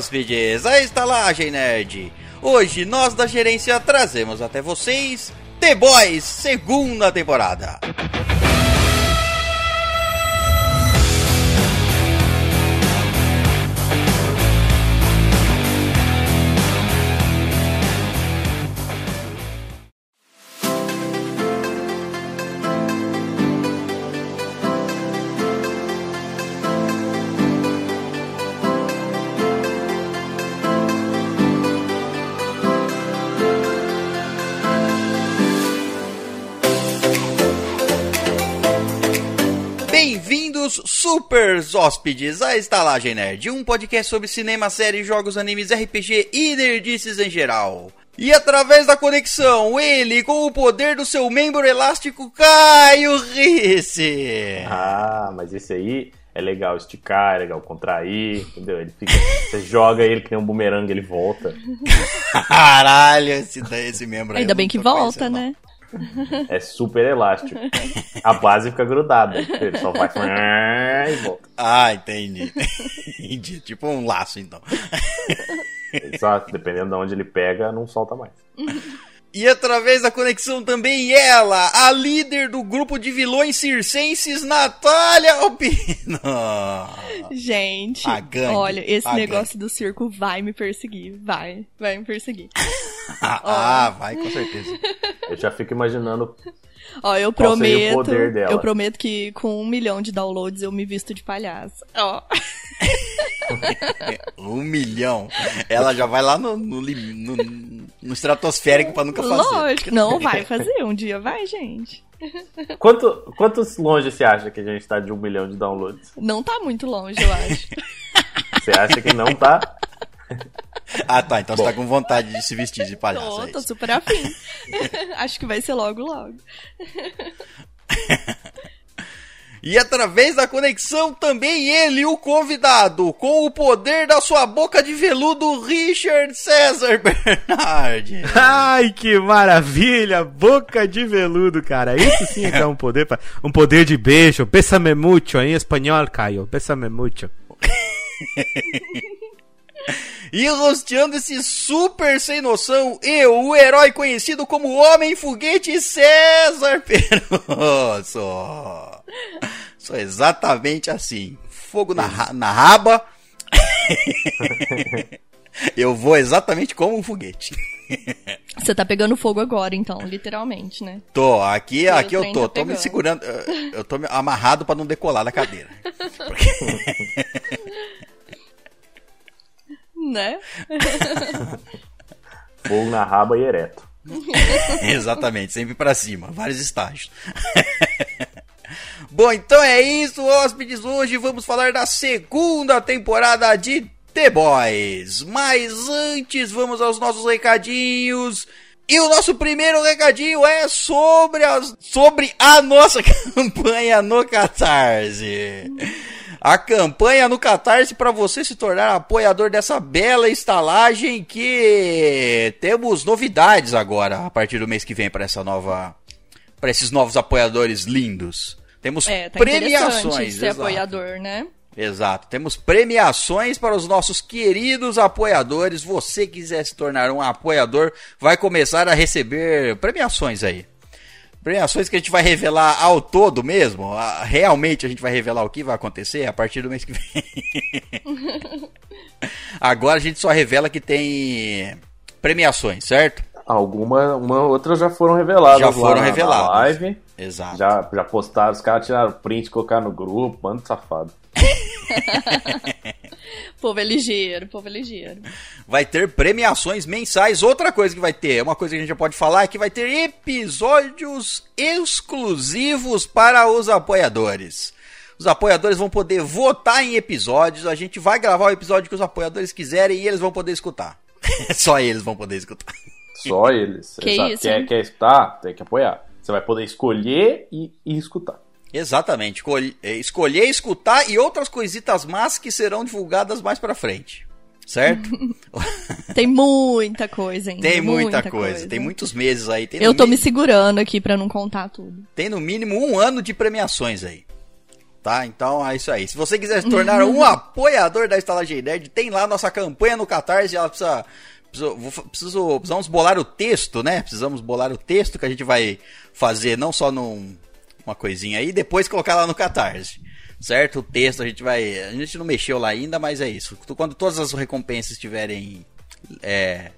hóspedes, a estalagem nerd. Hoje nós da gerência trazemos até vocês The Boys segunda temporada. Super hóspedes, à Estalagem Nerd, um podcast sobre cinema, séries, jogos, animes, RPG e nerdices em geral. E através da conexão, ele, com o poder do seu membro elástico, Caio Risse. Ah, mas esse aí é legal esticar, é legal contrair, entendeu? Ele fica, você joga ele que nem um bumerangue, ele volta. Caralho, esse, esse membro aí Ainda eu bem que volta, né? É super elástico. A base fica grudada. Ele só vai e volta. Ah, entendi. entendi. Tipo um laço, então. Exato, dependendo de onde ele pega, não solta mais. E através da conexão também ela, a líder do grupo de vilões circenses, Natália Alpino. Gente, A gangue, olha, esse a negócio do circo vai me perseguir. Vai, vai me perseguir. ah, vai, com certeza. Eu já fico imaginando Ó, eu Qual seria o prometo. poder dela? Eu prometo que com um milhão de downloads eu me visto de palhaço. Ó. Um milhão. Ela já vai lá no, no, no, no estratosférico pra nunca fazer. Lógico. Não, vai fazer. Um dia vai, gente. Quanto, quantos longe você acha que a gente tá de um milhão de downloads? Não tá muito longe, eu acho. Você acha que não tá? Ah, tá. Então você tá com vontade de se vestir de palhaço. tô, é tô super afim. acho que vai ser logo, logo. E através da conexão também ele, o convidado, com o poder da sua boca de veludo, Richard César Bernardi. Ai, que maravilha! Boca de veludo, cara. Isso sim é que um poder, um poder de beijo. Bésame mucho em espanhol, Caio. Bésame mucho. E rosteando esse super sem noção, eu, o herói conhecido como Homem Foguete César Peroso. Sou exatamente assim. Fogo na, na raba. eu vou exatamente como um foguete. Você tá pegando fogo agora, então, literalmente, né? Tô, aqui, aqui eu tô, tá tô me segurando, eu- tô amarrado pra não decolar da cadeira. Né? Fogo na raba e ereto. Exatamente, sempre pra cima, vários estágios. Bom, então é isso, hóspedes. Hoje vamos falar da segunda temporada de The Boys. Mas antes, vamos aos nossos recadinhos. E o nosso primeiro recadinho é sobre, as, sobre a nossa campanha no Catarse. A campanha no Catarse para você se tornar apoiador dessa bela estalagem que temos novidades agora a partir do mês que vem para essa nova para esses novos apoiadores lindos. Temos É, tá premiações, ser exato. apoiador, né? Exato. Temos premiações para os nossos queridos apoiadores. Você quiser se tornar um apoiador, vai começar a receber premiações aí. Premiações que a gente vai revelar ao todo mesmo. Realmente a gente vai revelar o que vai acontecer a partir do mês que vem. Agora a gente só revela que tem premiações, certo? Alguma, uma outras já foram reveladas. Já foram na- na reveladas. live. Exato. Já, já postaram, os caras tiraram print, colocaram no grupo, mano safado. Povo é ligeiro, povo é ligeiro. vai ter premiações mensais. Outra coisa que vai ter, uma coisa que a gente já pode falar, é que vai ter episódios exclusivos para os apoiadores. Os apoiadores vão poder votar em episódios. A gente vai gravar o episódio que os apoiadores quiserem e eles vão poder escutar. Só eles vão poder escutar. Só eles. Que Exato. isso, Quer, quer escutar? Tem que apoiar. Você vai poder escolher e, e escutar. Exatamente. Escolher, escolher, escutar e outras coisitas más que serão divulgadas mais pra frente. Certo? Tem muita coisa ainda. Tem muita, coisa. Tem muitos meses aí. Eu tô me segurando aqui pra não contar tudo. Tem no mínimo um ano de premiações aí. Tá? Então é isso aí. Se você quiser se tornar um apoiador da Estalagem Nerd, tem lá nossa campanha no Catarse. Ela precisa. Preciso, preciso- precisamos bolar o texto, né? Precisamos bolar o texto que a gente vai fazer não só num, uma coisinha aí, depois colocar lá no Catarse. Certo? O texto a gente vai. A gente não mexeu lá ainda, mas é isso. Quando todas as recompensas estiverem é,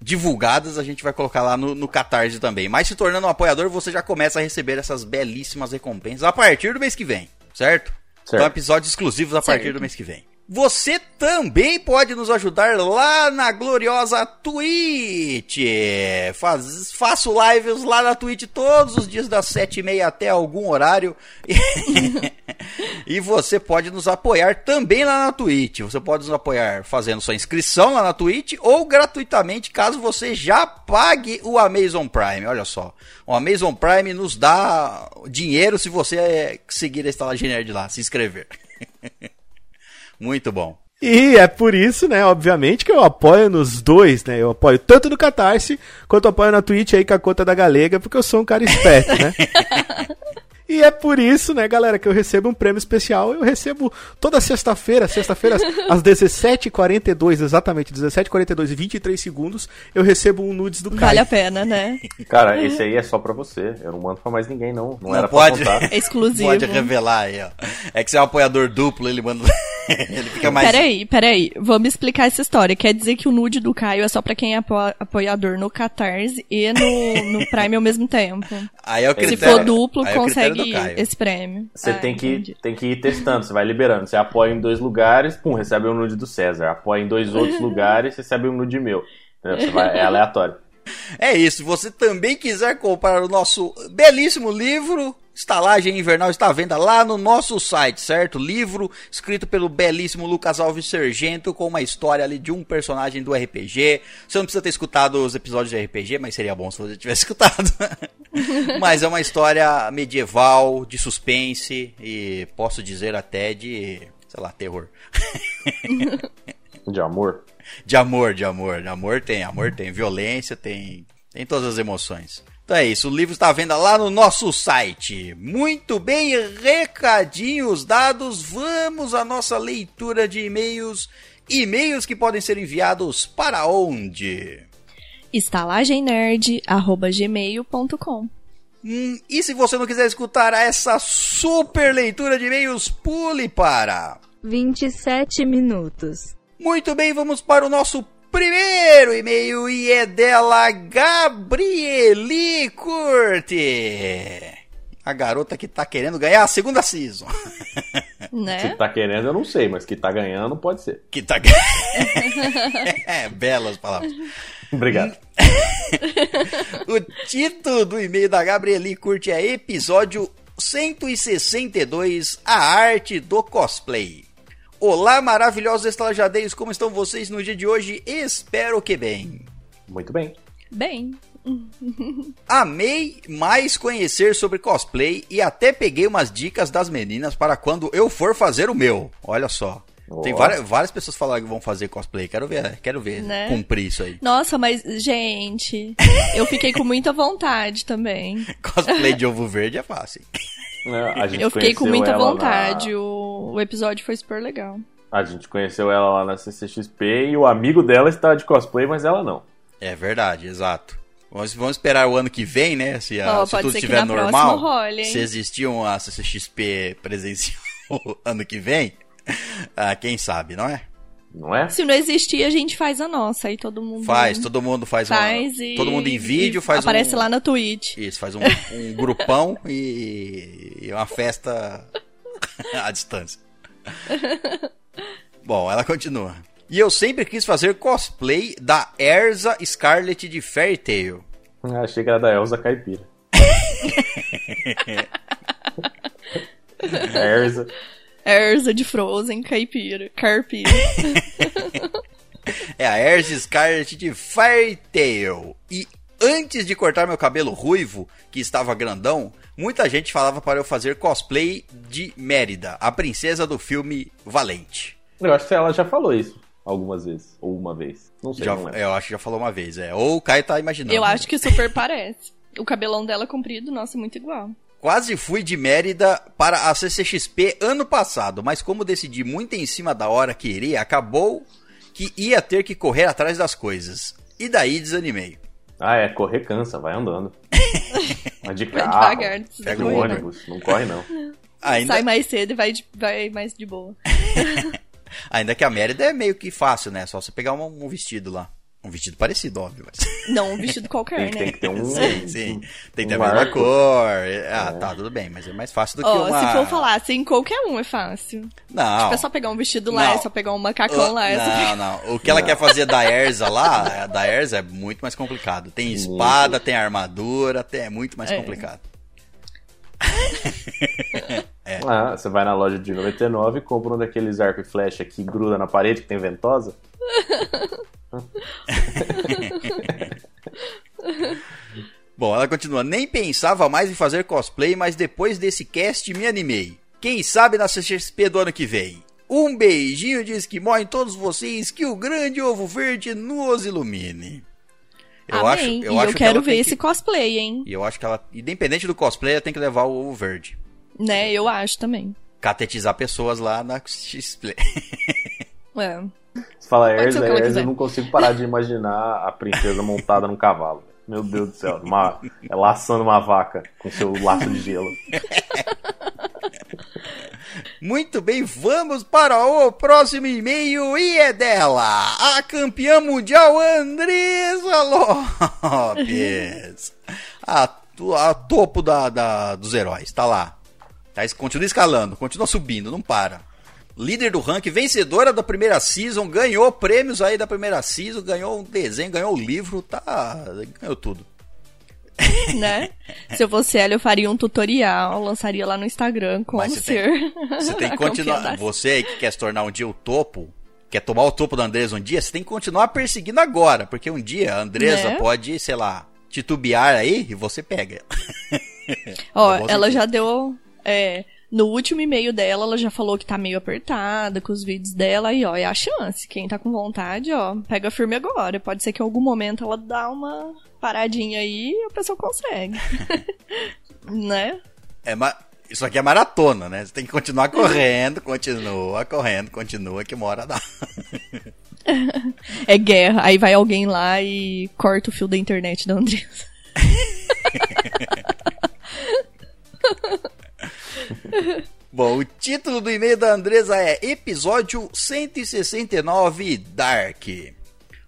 divulgadas, a gente vai colocar lá no, no Catarse também. Mas se tornando um apoiador, você já começa a receber essas belíssimas recompensas a partir do mês que vem, certo? Certo. Então, episódios exclusivos a partir Certo. do mês que vem. Você também pode nos ajudar lá na gloriosa Twitch. Faz, faço lives lá na Twitch todos os dias das sete e meia até algum horário. e você pode nos apoiar também lá na Twitch. Você pode nos apoiar fazendo sua inscrição lá na Twitch ou gratuitamente caso você já pague o Amazon Prime. Olha só, o Amazon Prime nos dá dinheiro se você seguir a estalagem nerd lá, se inscrever. Muito bom. E é por isso, né, obviamente, que eu apoio nos dois, né? Eu apoio tanto no Catarse, quanto apoio na Twitch aí com a conta da Galega, porque eu sou um cara esperto, né? E é por isso, né, galera, que eu recebo um prêmio especial. Eu recebo toda sexta-feira, sexta-feira, às- às 17h42, exatamente, 17h42 e 23 segundos, eu recebo um nudes do Caio. Vale a pena, né? Cara, esse aí é só pra você. Eu não mando pra mais ninguém, não. Não, Não era pode. pra contar. É exclusivo. Pode revelar aí, ó. É que você é um apoiador duplo, ele manda. ele fica mais. Peraí, peraí. Vamos explicar essa história. Quer dizer que o nude do Caio é só pra quem é apo- apoiador no Catarse e no, no Prime ao mesmo tempo. Aí é o Se critério. for duplo, aí é consegue esse prêmio. Você Ah, tem, que, entendi. tem que ir testando, você vai liberando. Você apoia em dois lugares, pum, recebe um nude do César. Apoia em dois outros lugares, recebe um nude meu. Vai- é aleatório. É isso. Se você também quiser comprar o nosso belíssimo livro, Estalagem Invernal está à venda lá no nosso site, certo? Livro escrito pelo belíssimo Lucas Alves Sergento, com uma história ali de um personagem do RPG. Você não precisa ter escutado os episódios de RPG, mas seria bom se você tivesse escutado. mas é uma história medieval, de suspense e posso dizer até de, sei lá, terror. De amor. De amor, de amor. De amor tem, amor tem. Violência tem. Tem todas as emoções. Então é isso, o livro está à venda lá no nosso site. Muito bem, recadinhos dados, vamos à nossa leitura de e-mails. E-mails que podem ser enviados para onde? estalagemnerd.gmail.com Hum, e se você não quiser escutar essa super leitura de e-mails, pule para. 27 minutos. Muito bem, vamos para o nosso primeiro e-mail e é dela Gabrieli Curte. A garota que tá querendo ganhar a segunda season. Se Né? tá querendo, eu não sei, mas que tá ganhando, pode ser. Que tá É, belas palavras. Obrigado. O título do e-mail da Gabrieli Curte é episódio 162, a arte do cosplay. Olá, maravilhosos estalajadeiros, como estão vocês no dia de hoje? Espero que bem. Muito bem. Bem, Amei mais conhecer sobre cosplay e até peguei umas dicas das meninas para quando eu for fazer o meu. Olha só. Tem Ó. várias, várias pessoas falando que vão fazer cosplay. Quero ver, quero ver Né? cumprir isso aí. nossa, mas, gente, eu fiquei com muita vontade também. Cosplay de ovo verde é fácil. É, A gente Eu fiquei com muita vontade. O, o episódio foi super legal. A gente conheceu ela lá na CCXP e o amigo dela está de cosplay, mas ela não. É verdade, exato. Vamos, vamos esperar o ano que vem, né? Se, a- Ó, se tudo estiver normal. role, hein? se existir uma CCXP presencial ano que vem, ah, quem sabe, não é? Não é? Se não existir, a gente faz a nossa. Aí todo mundo Faz, todo mundo faz, uma- faz e... todo mundo em vídeo e faz Aparece um, lá na Twitch. Isso, faz um, um grupão e, e uma festa à distância. Bom, ela continua. E eu sempre quis fazer cosplay da Erza Scarlet de Fairy Tail. Ah, Achei que era da Elsa Caipira. Erza. Erza de Frozen, caipira, carpira. É a Erza Scarlet de Fairy Tail. E antes de cortar meu cabelo ruivo, que estava grandão, muita gente falava para eu fazer cosplay de Mérida, a princesa do filme Valente. Eu acho que ela já falou isso algumas vezes. Ou uma vez. Não sei, Já, não eu acho que já falou uma vez, é. Ou o Caio tá imaginando. Eu acho que super parece. O cabelão dela comprido, nossa, muito igual. Quase fui de Mérida para a CCXP ano passado, mas como decidi muito em cima da hora que iria, acabou que ia ter que correr atrás das coisas. E daí desanimei. Ah, é, correr cansa, vai andando. Vai de Vai carro, devagar, não precisa pega o ônibus, não corre não. Ainda, Sai mais cedo e vai, de- vai mais de boa. ainda que a Mérida é meio que fácil, né? Só você pegar um, um vestido lá. Um vestido parecido, óbvio. Mas... Não, um vestido qualquer, Tem, né? tem que ter um... Sim, sim. Tem que ter um a mesma arco. cor. Ah, tá, tudo bem, mas é mais fácil do que Ó, uma... se for falar assim, qualquer um é fácil. Não. Tipo, é só pegar um vestido lá, Não. é só pegar um macacão lá, é só pegar... Não, não. O que ela quer fazer da Erza lá, da Erza é muito mais complicado. Tem espada, tem armadura, tem, é muito mais É. complicado. Ah, você vai na loja de 99 e compra um daqueles arco e flecha que gruda na parede, que tem ventosa. Bom, ela continua. Nem pensava mais em fazer cosplay, mas depois desse cast me animei. Quem sabe na CXP do ano que vem. Um beijinho de esquimó em todos vocês, que o grande ovo verde nos ilumine. Eu acho, Amém. eu e acho eu que quero ela ver esse que- cosplay, hein? E eu acho que ela, independente do cosplay, ela tem que levar o ovo verde. Né, eu acho também. Catetizar pessoas lá na XP. É. Você fala Erza, Erza, quiser. eu não consigo parar de imaginar a princesa montada num cavalo. Meu Deus do céu, uma, é laçando uma vaca com seu laço de gelo. Muito bem, vamos para o próximo e-mail e é dela, a campeã mundial Andresa Lopes. A, a topo da, da- dos heróis, tá lá. Tá, continua escalando, continua subindo, não para. Líder do ranking, vencedora da primeira season, ganhou prêmios aí da primeira season, ganhou um desenho, ganhou o livro, tá. Ganhou tudo. né? Se eu fosse ela, eu faria um tutorial, lançaria lá no Instagram como Mas você ser. Você tem que continuar. Você aí que quer se tornar um dia o topo, quer tomar o topo da Andresa um dia, você tem que continuar perseguindo agora. Porque um dia a Andresa Né? pode, sei lá, titubear aí e você pega. Ó, ela já deu. É, no último e-mail dela, ela já falou que tá meio apertada com os vídeos dela. Aí, ó, é a chance. Quem tá com vontade, ó, pega firme agora. Pode ser que em algum momento ela dá uma paradinha aí e a pessoa consegue. né? É, ma- Isso aqui é maratona, né? Você tem que continuar correndo, continua, correndo, continua, que uma hora dá. É guerra. Aí vai alguém lá e corta o fio da internet da Andressa. Bom, o título do e-mail da Andresa é Episódio 169 Dark.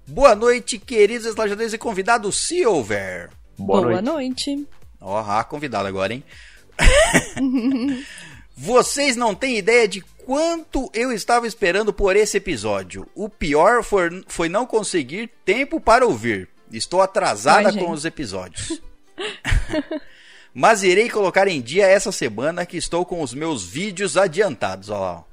Boa noite, queridos estalajadores e convidado Silver. Boa, noite. noite. Ó, ah, convidado agora, hein? Vocês não têm ideia de quanto eu estava esperando por esse episódio. O pior foi, foi não conseguir tempo para ouvir. Estou atrasada Ai, com os episódios. Mas irei colocar em dia essa semana que estou com os meus vídeos adiantados. Ó, lá,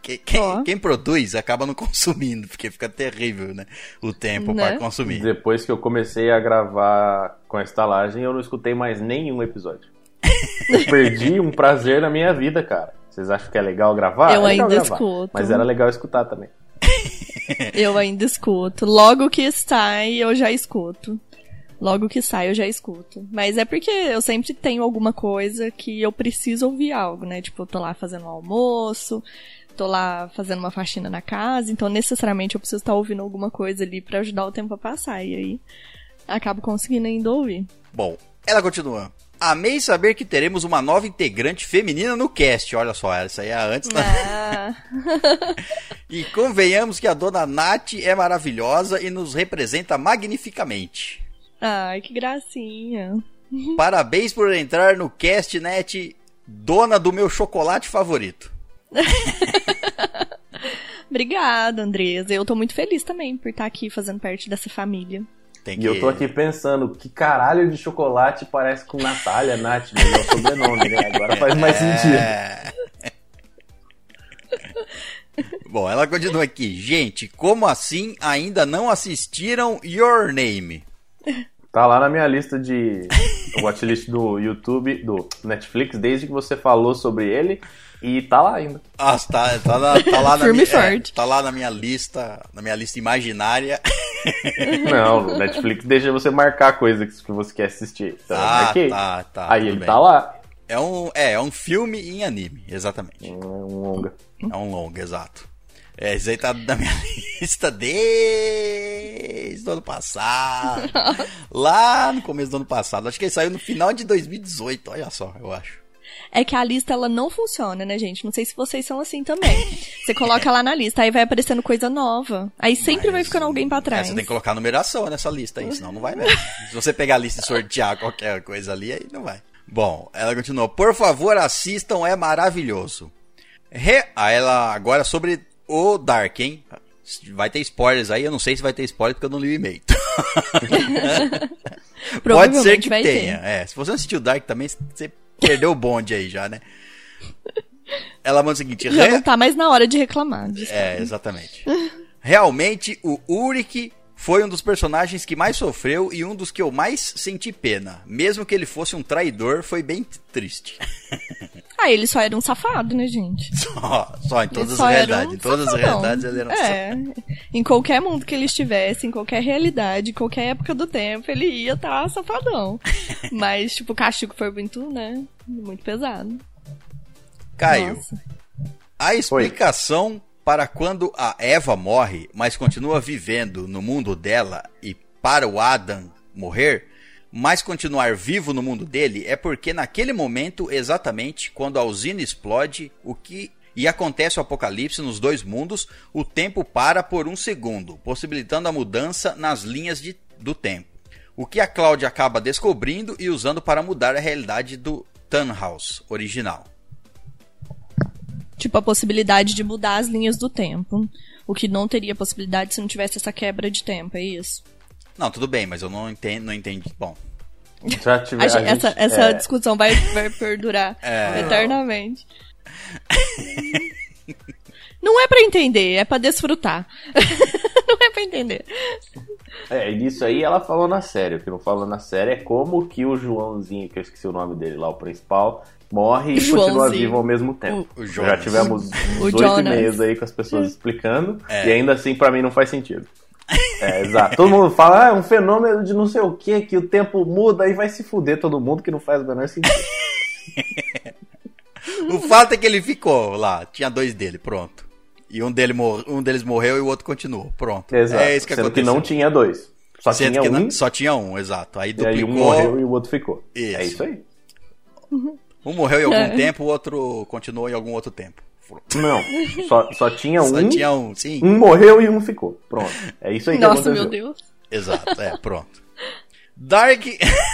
Quem, Ó. quem produz acaba não consumindo, porque fica terrível, né? O tempo Né? para consumir. Depois que eu comecei a gravar com a estalagem, eu não escutei mais nenhum episódio. Eu perdi um prazer na minha vida, cara. Vocês acham que é legal gravar? Eu É legal ainda gravar, escuto. Mas era legal escutar também. Eu ainda escuto. Logo que sai, eu já escuto. Logo que sai, eu já escuto. Mas é porque eu sempre tenho alguma coisa que eu preciso ouvir algo, né? Tipo, eu tô lá fazendo um almoço, tô lá fazendo uma faxina na casa, então necessariamente eu preciso estar ouvindo alguma coisa ali pra ajudar o tempo a passar. E aí acabo conseguindo ainda ouvir. Bom, ela continua. Amei saber que teremos uma nova integrante feminina no cast. Olha só, essa aí é a antes da... Ah, E convenhamos que a dona Nath é maravilhosa e nos representa magnificamente. Ai, que gracinha. Parabéns por entrar no cast, Net, dona do meu chocolate favorito. Obrigada, Andresa. Eu tô muito feliz também por estar aqui fazendo parte dessa família. Tem E eu tô aqui pensando, que caralho de chocolate parece com Natália, Nath, é o sobrenome, né? Agora faz mais sentido. É. Bom, ela continua aqui. Gente, como assim ainda não assistiram Your Name? Tá lá na minha lista de watchlist do YouTube, do Netflix, desde que você falou sobre ele. E tá lá ainda. Ah, tá, tá, na- tá lá na minha, é, tá lá na minha lista, na minha lista imaginária. Não, o Netflix deixa você marcar coisa que você quer assistir. Então, Ah, marquei. tá, tá, Aí ele bem. tá lá. É um, é, é um filme em anime, exatamente. Um, um longa. É um longa, exato. É, isso aí tá na minha lista desde o ano passado. Lá no começo do ano passado. Acho que ele saiu no final de 2018, olha só, eu acho. É que a lista ela não funciona, né, gente? Não sei se vocês são assim também. Você coloca lá na lista, aí vai aparecendo coisa nova. Aí sempre Mas, vai ficando alguém pra É, trás. você tem que colocar numeração nessa lista aí, senão não vai mesmo. Se você pegar a lista e sortear qualquer coisa ali, aí não vai. Bom, ela continuou. Por favor, assistam, é maravilhoso. Re... Ah, ela agora sobre o Dark, hein? Vai ter spoilers aí, eu não sei se vai ter spoiler porque eu não li o e-mail. Pode ser que tenha. É, se você não assistiu Dark também, você perdeu o bonde aí já, né? Ela manda o seguinte: Já "Re- não tá mais na hora de reclamar. é, exatamente. Realmente, o Uric foi um dos personagens que mais sofreu e um dos que eu mais senti pena. Mesmo que ele fosse um traidor, foi bem triste. Ah, ele só era um safado, né, gente? Só, só em todas Ele as realidades. um em todas as safadão. realidades ele era um É. Em qualquer mundo que ele estivesse, em qualquer realidade, em qualquer época do tempo, ele ia estar safadão. Mas, tipo, o castigo foi muito, né? Muito pesado. Caio, Nossa. a explicação para quando a Eva morre, mas continua vivendo no mundo dela e para o Adam morrer, mas continuar vivo no mundo dele é porque naquele momento, exatamente quando a usina explode, o que e acontece o apocalipse nos dois mundos, o tempo para por um segundo, possibilitando a mudança nas linhas de- do tempo. O que a Cláudia acaba descobrindo e usando para mudar a realidade do Tannhaus original. Tipo, a possibilidade de mudar as linhas do tempo. O que não teria possibilidade se não tivesse essa quebra de tempo, é isso? Não, tudo bem, mas eu não entendo, não entendi. Bom, Já tive, A a gente- essa essa é, discussão vai, vai perdurar É. eternamente. Não é pra entender, é pra desfrutar. não é pra entender. É, e nisso aí ela falou na série. O que não falou na série é como que o Joãozinho, que eu esqueci o nome dele lá, o principal, morre e continua Joãozinho. vivo ao mesmo tempo. O- o Já tivemos O 18 Jonas. e-mails aí com as pessoas explicando, É. e ainda assim pra mim não faz sentido. É, exato. Todo mundo fala, ah, é um fenômeno de não sei o que, que o tempo muda e vai se fuder todo mundo, que não faz o menor sentido. o fato é que ele ficou lá, tinha dois dele, pronto. E um, dele mor- um deles morreu e o outro continuou, pronto. Exato. É isso que Sendo aconteceu. que não tinha dois. Só Sendo tinha que um, não- só tinha um, exato. Aí e aí duplicou, um morreu e o outro ficou. Isso. É isso aí. Um morreu em algum É. tempo, o outro continuou em algum outro tempo. Não, só, só tinha Só um, tinha um, sim. um morreu e um ficou. Pronto. É isso aí que Nossa, aconteceu. meu Deus. Exato, é, pronto. Dark,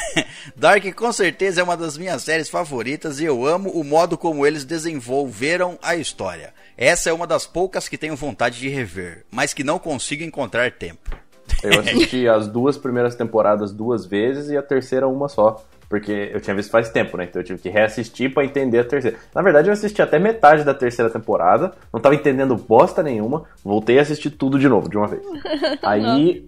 Dark com certeza é uma das minhas séries favoritas e eu amo o modo como eles desenvolveram a história. Essa é uma das poucas que tenho vontade de rever, mas que não consigo encontrar tempo. Eu assisti as duas primeiras temporadas duas vezes e a terceira uma só. Porque eu tinha visto faz tempo, né? Então eu tive que reassistir pra entender a terceira. Na verdade, eu assisti até metade da terceira temporada, não tava entendendo bosta nenhuma, voltei a assistir tudo de novo, de uma vez. Aí,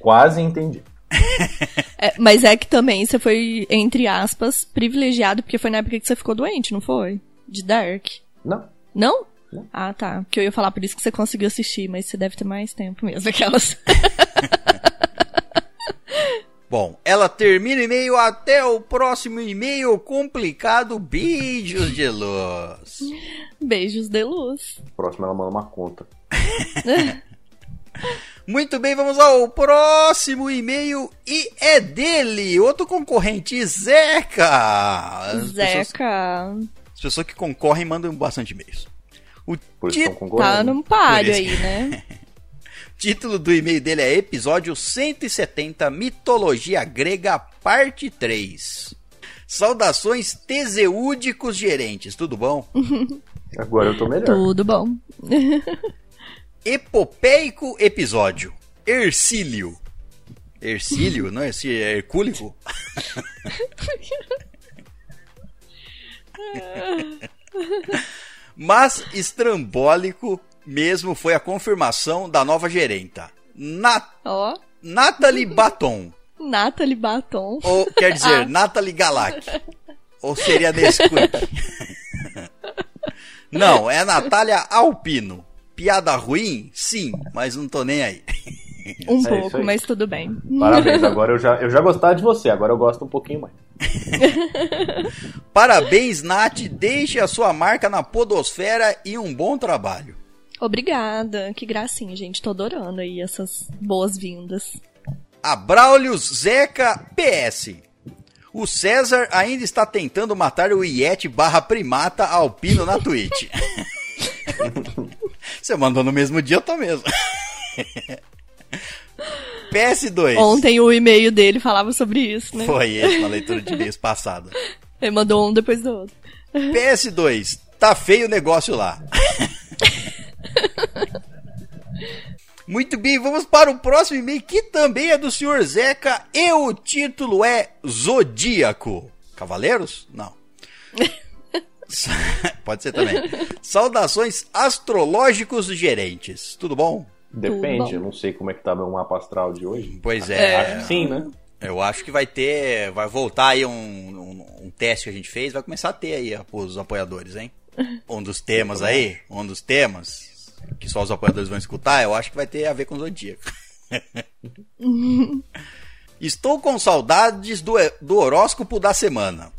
quase entendi. É, mas é que também você foi, entre aspas, privilegiado, porque foi na época que você ficou doente, não foi? De Dark. Não. Não? Não. Ah, tá. Porque eu ia falar por isso que você conseguiu assistir, mas você deve ter mais tempo mesmo, aquelas. Bom, ela termina o e-mail até o próximo e-mail complicado. Beijos de luz. Beijos de luz. Próximo ela manda uma conta. Muito bem, vamos ao próximo e-mail e é dele, outro concorrente, Zeca. As pessoas, Zeca. as pessoas que concorrem mandam bastante e-mails. O Por isso estão. Tá num páreo aí, né? título do e-mail dele é Episódio 170 Mitologia Grega, Parte 3. Saudações teseúdicos gerentes, tudo bom? Agora eu tô melhor. Tudo bom. Epopeico episódio. Ercílio. Ercílio, não é Ercílio, é Hercúlico? Mas estrambólico mesmo foi a confirmação da nova gerenta. Na Ó, Natalie Baton. Natalie Baton. Ou, quer dizer, Ah. Natalie Galac. Ou seria Nesquik. Não, é Natália Alpino. Piada ruim? Sim, mas não tô nem aí. Um isso pouco, aí. mas tudo bem. Parabéns, agora eu já, eu já gostava de você, agora eu gosto um pouquinho mais. Parabéns, Nath. Deixe a sua marca na podosfera e um bom trabalho. Obrigada. Que gracinha, gente. Tô adorando aí essas boas-vindas. Abraulios Zeca PS. O César ainda está tentando matar o Iete barra primata alpino na Twitch. Você mandou no mesmo dia, eu tô mesmo. PS2. Ontem o e-mail dele falava sobre isso, né? Foi esse, uma leitura de e-mails passada. Ele mandou um depois do outro. PS2. Tá feio o negócio lá. Muito bem, vamos para o próximo e-mail que também é do Sr. Zeca e o título é Zodíaco. Cavaleiros? Não. Pode ser também. Saudações astrológicos gerentes. Tudo bom? Depende, bom. eu não sei como é que tá meu mapa astral de hoje. Pois é. Acho que sim, né? Eu acho que vai ter. Vai voltar aí um, um, um teste que a gente fez, vai começar a ter aí os apoiadores, hein? Um dos temas aí, um dos temas que só os apoiadores vão escutar, eu acho que vai ter a ver com o Zodíaco. Estou com saudades do, do horóscopo da semana.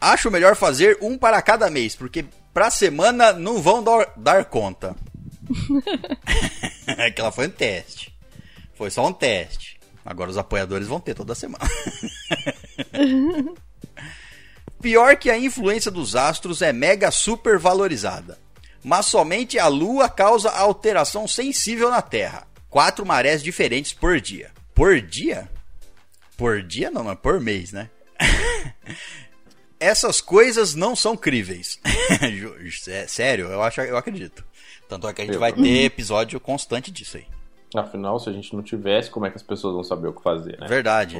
Acho melhor fazer um para cada mês, porque pra semana não vão dar, dar conta. Aquela foi um teste. Foi só um teste. Agora os apoiadores vão ter toda semana. Pior que a influência dos astros é mega super valorizada. Mas somente a Lua causa alteração sensível na Terra. Quatro marés diferentes por dia. Por dia? Por dia não, mas por mês, né? Essas coisas não são críveis. Sério, eu acho, eu acredito. Tanto é que a gente vai ter episódio constante disso aí. Afinal, se a gente não tivesse, como é que as pessoas vão saber o que fazer, né? Verdade.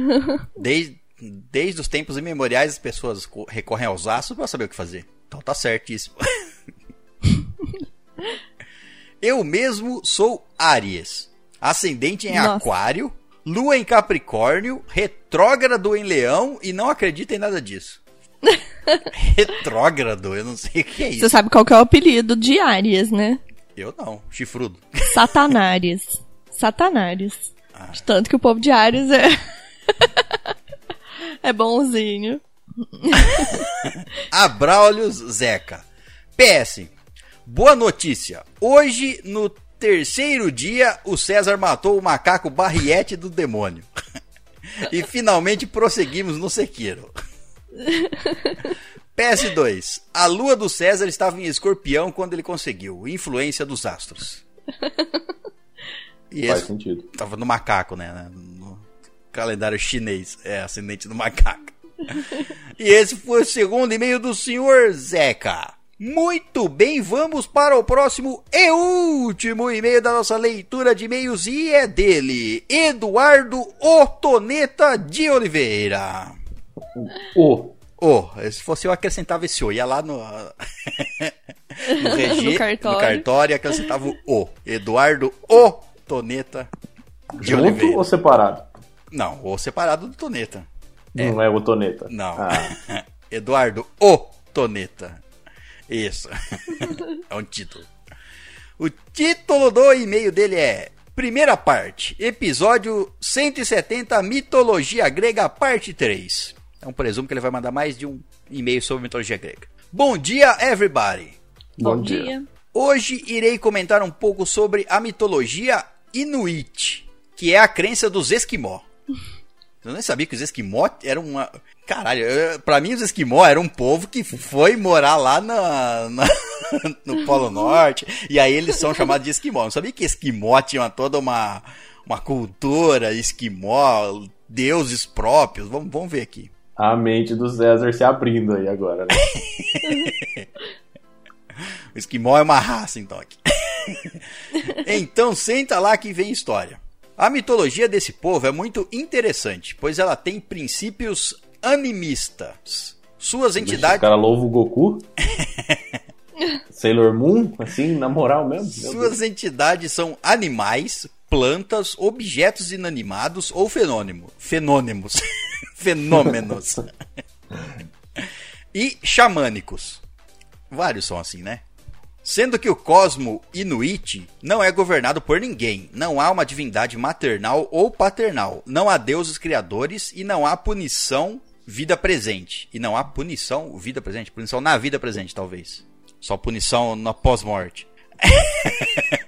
Desde, desde os tempos imemoriais, as pessoas co- recorrem aos astros para saber o que fazer. Então tá certíssimo. Eu mesmo sou Áries, ascendente em Nossa. Aquário, lua em Capricórnio, retrógrado em Leão e não acredito em nada disso. retrógrado, eu não sei o que é Você isso. sabe qual que é o apelido de Áries, né? Eu não, chifrudo. Satanares. Satanares. Ah. De tanto que o povo de Áries é. é bonzinho. Abraulios Zeca. PS. Boa notícia. Hoje, no terceiro dia, o César matou o macaco barriete do demônio. e finalmente prosseguimos no Sekiro. PS2. A lua do César estava em escorpião quando ele conseguiu. Influência dos astros. E Faz esse sentido. tava no macaco, né? No calendário chinês. É, ascendente do macaco. e esse foi o segundo e-mail do senhor Zeca. Muito bem, vamos para o próximo e último e-mail da nossa leitura de e-mails e é dele, Eduardo Otoneta de Oliveira. O. Oh, se fosse eu acrescentava esse O, ia lá no, no, regi- No cartório. no cartório acrescentava o O. Eduardo Otoneta de Junto Oliveira. ou separado? Não, O separado do Toneta. Não é o Toneta. Não. Ah, Eduardo O Toneta. Isso. é um título. O título do e-mail dele é Primeira parte, episódio 170, Mitologia Grega, parte 3. É um presumo que ele vai mandar mais de um e-mail sobre mitologia grega. Bom dia, everybody! bom, dia. Hoje irei comentar um pouco sobre a mitologia Inuit, que é a crença dos Esquimó. Eu nem sabia que os Esquimó eram uma. Caralho, eu- pra mim os Esquimó eram um povo que foi morar lá na, na- no Polo Norte, e aí eles são chamados de Esquimó. Eu não sabia que Esquimó tinha toda uma, uma cultura Esquimó, deuses próprios. Vamos, vamos ver aqui. A mente do César se abrindo aí agora, né? O esquimó é uma raça, então. Aqui. então, senta lá que vem história. A mitologia desse povo é muito interessante, pois ela tem princípios animistas. Suas O entidades, cara louva o Goku. Sailor Moon, assim, na moral mesmo. Suas entidades são animais, plantas, objetos inanimados ou fenônimo, fenômenos. Fenômenos. e xamânicos. Vários são assim, né? Sendo que o cosmo Inuit não é governado por ninguém, não há uma divindade maternal ou paternal, não há deuses criadores e não há punição vida presente. E não há punição, vida presente. Punição na vida presente, talvez. Só punição na pós-morte.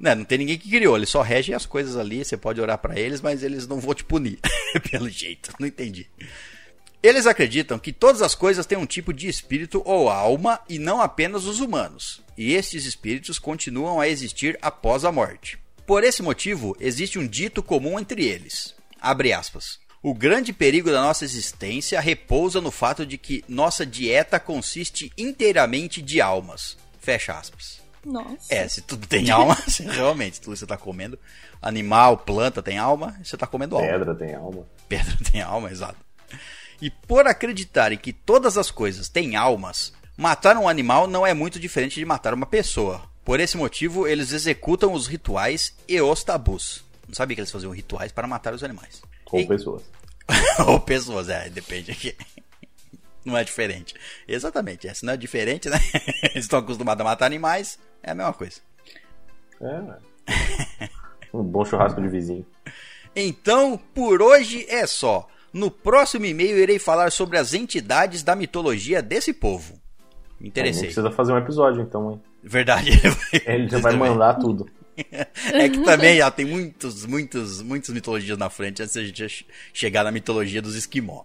não, não tem ninguém que criou, eles só regem as coisas ali, você pode orar para eles, mas eles não vão te punir. Pelo jeito, não entendi. Eles acreditam que todas as coisas têm um tipo de espírito ou alma e não apenas os humanos. E estes espíritos continuam a existir após a morte. Por esse motivo, existe um dito comum entre eles. Abre aspas. O grande perigo da nossa existência repousa no fato de que nossa dieta consiste inteiramente de almas. Fecha aspas. Nossa. É, se tudo tem alma, se realmente tudo que você está comendo, animal, planta tem alma, você está comendo alma. Pedra tem alma. Pedra tem alma, exato. E por acreditarem que todas as coisas têm almas, matar um animal não é muito diferente de matar uma pessoa. Por esse motivo, eles executam os rituais e os tabus. Não sabia que eles faziam rituais para matar os animais. Ou E- pessoas. Ou pessoas, é, depende aqui. Não é diferente. Exatamente, é, se não é diferente, né? Eles estão acostumados a matar animais, é a mesma coisa. É. Um bom churrasco de vizinho. Então, por hoje é só. No próximo e-mail irei falar sobre as entidades da mitologia desse povo. Me interessei. precisa fazer um episódio, então, hein? Verdade. Ele já vai mandar tudo. É que também ó, tem muitos, muitos, muitas mitologias na frente antes da gente che- chegar na mitologia dos esquimó.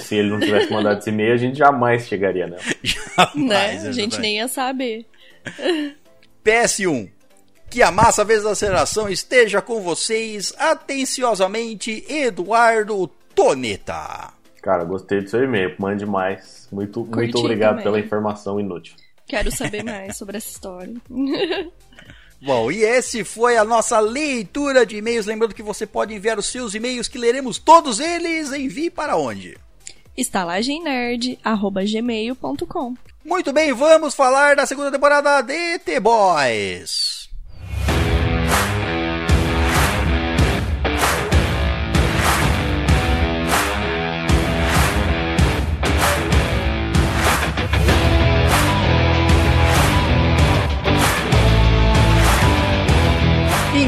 Se ele não tivesse mandado esse e-mail, a gente jamais chegaria nela. Jamais, né? A gente nem ia saber. PS1. Que a massa vezes da aceleração esteja com vocês atenciosamente, Eduardo Toneta. Cara, gostei do seu e-mail. Mande mais. Muito, muito obrigado também. pela informação inútil. Quero saber mais sobre essa história. Bom, e esse foi a nossa leitura de e-mails. Lembrando que você pode enviar os seus e-mails, que leremos todos eles. Envie para onde? estalagemnerd.gmail.com Muito bem, vamos falar da segunda temporada de The Boys.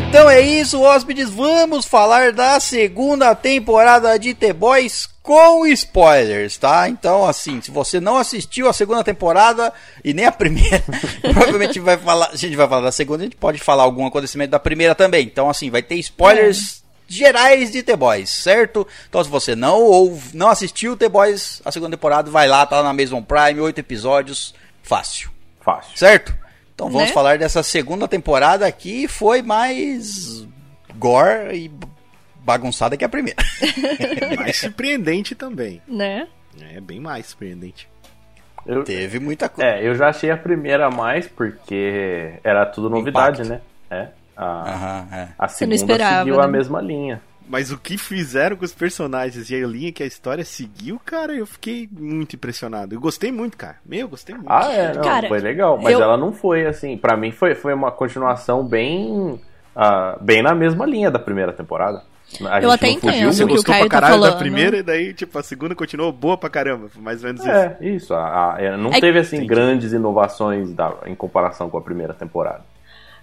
Então é isso, hóspedes. Vamos falar da segunda temporada de The Boys com spoilers, tá? Então, assim, se você não assistiu a segunda temporada e nem a primeira, provavelmente vai falar. A gente vai falar da segunda, a gente pode falar algum acontecimento da primeira também. Então, assim, vai ter spoilers gerais de The Boys, certo? Então, se você não ou não assistiu The Boys a segunda temporada, vai lá, tá lá na Amazon Prime, oito episódios, fácil. Fácil. Certo? Então vamos Né? falar dessa segunda temporada que foi mais gore e bagunçada que a primeira. Mais surpreendente também. Né? É bem mais surpreendente. Eu, Teve muita coisa. é, eu já achei a primeira mais, porque era tudo novidade, Impacto. né? É. A, Aham, é. a não segunda esperava, seguiu a né? mesma linha. Mas o que fizeram com os personagens e a linha que a história seguiu, cara, eu fiquei muito impressionado. Eu gostei muito, cara. Meu, eu gostei muito. Ah, é, não, Cara, foi legal. Mas eu- ela não foi assim. Pra mim foi, foi uma continuação bem. ah, bem na mesma linha da primeira temporada. A Eu até entendo Você o que o gostou Caio pra tá caralho da falando. primeira e daí, tipo, a segunda continuou boa pra caramba. Mais ou menos isso. É, isso. a- a- é, não É- teve assim Entendi. grandes inovações da- em comparação com a primeira temporada.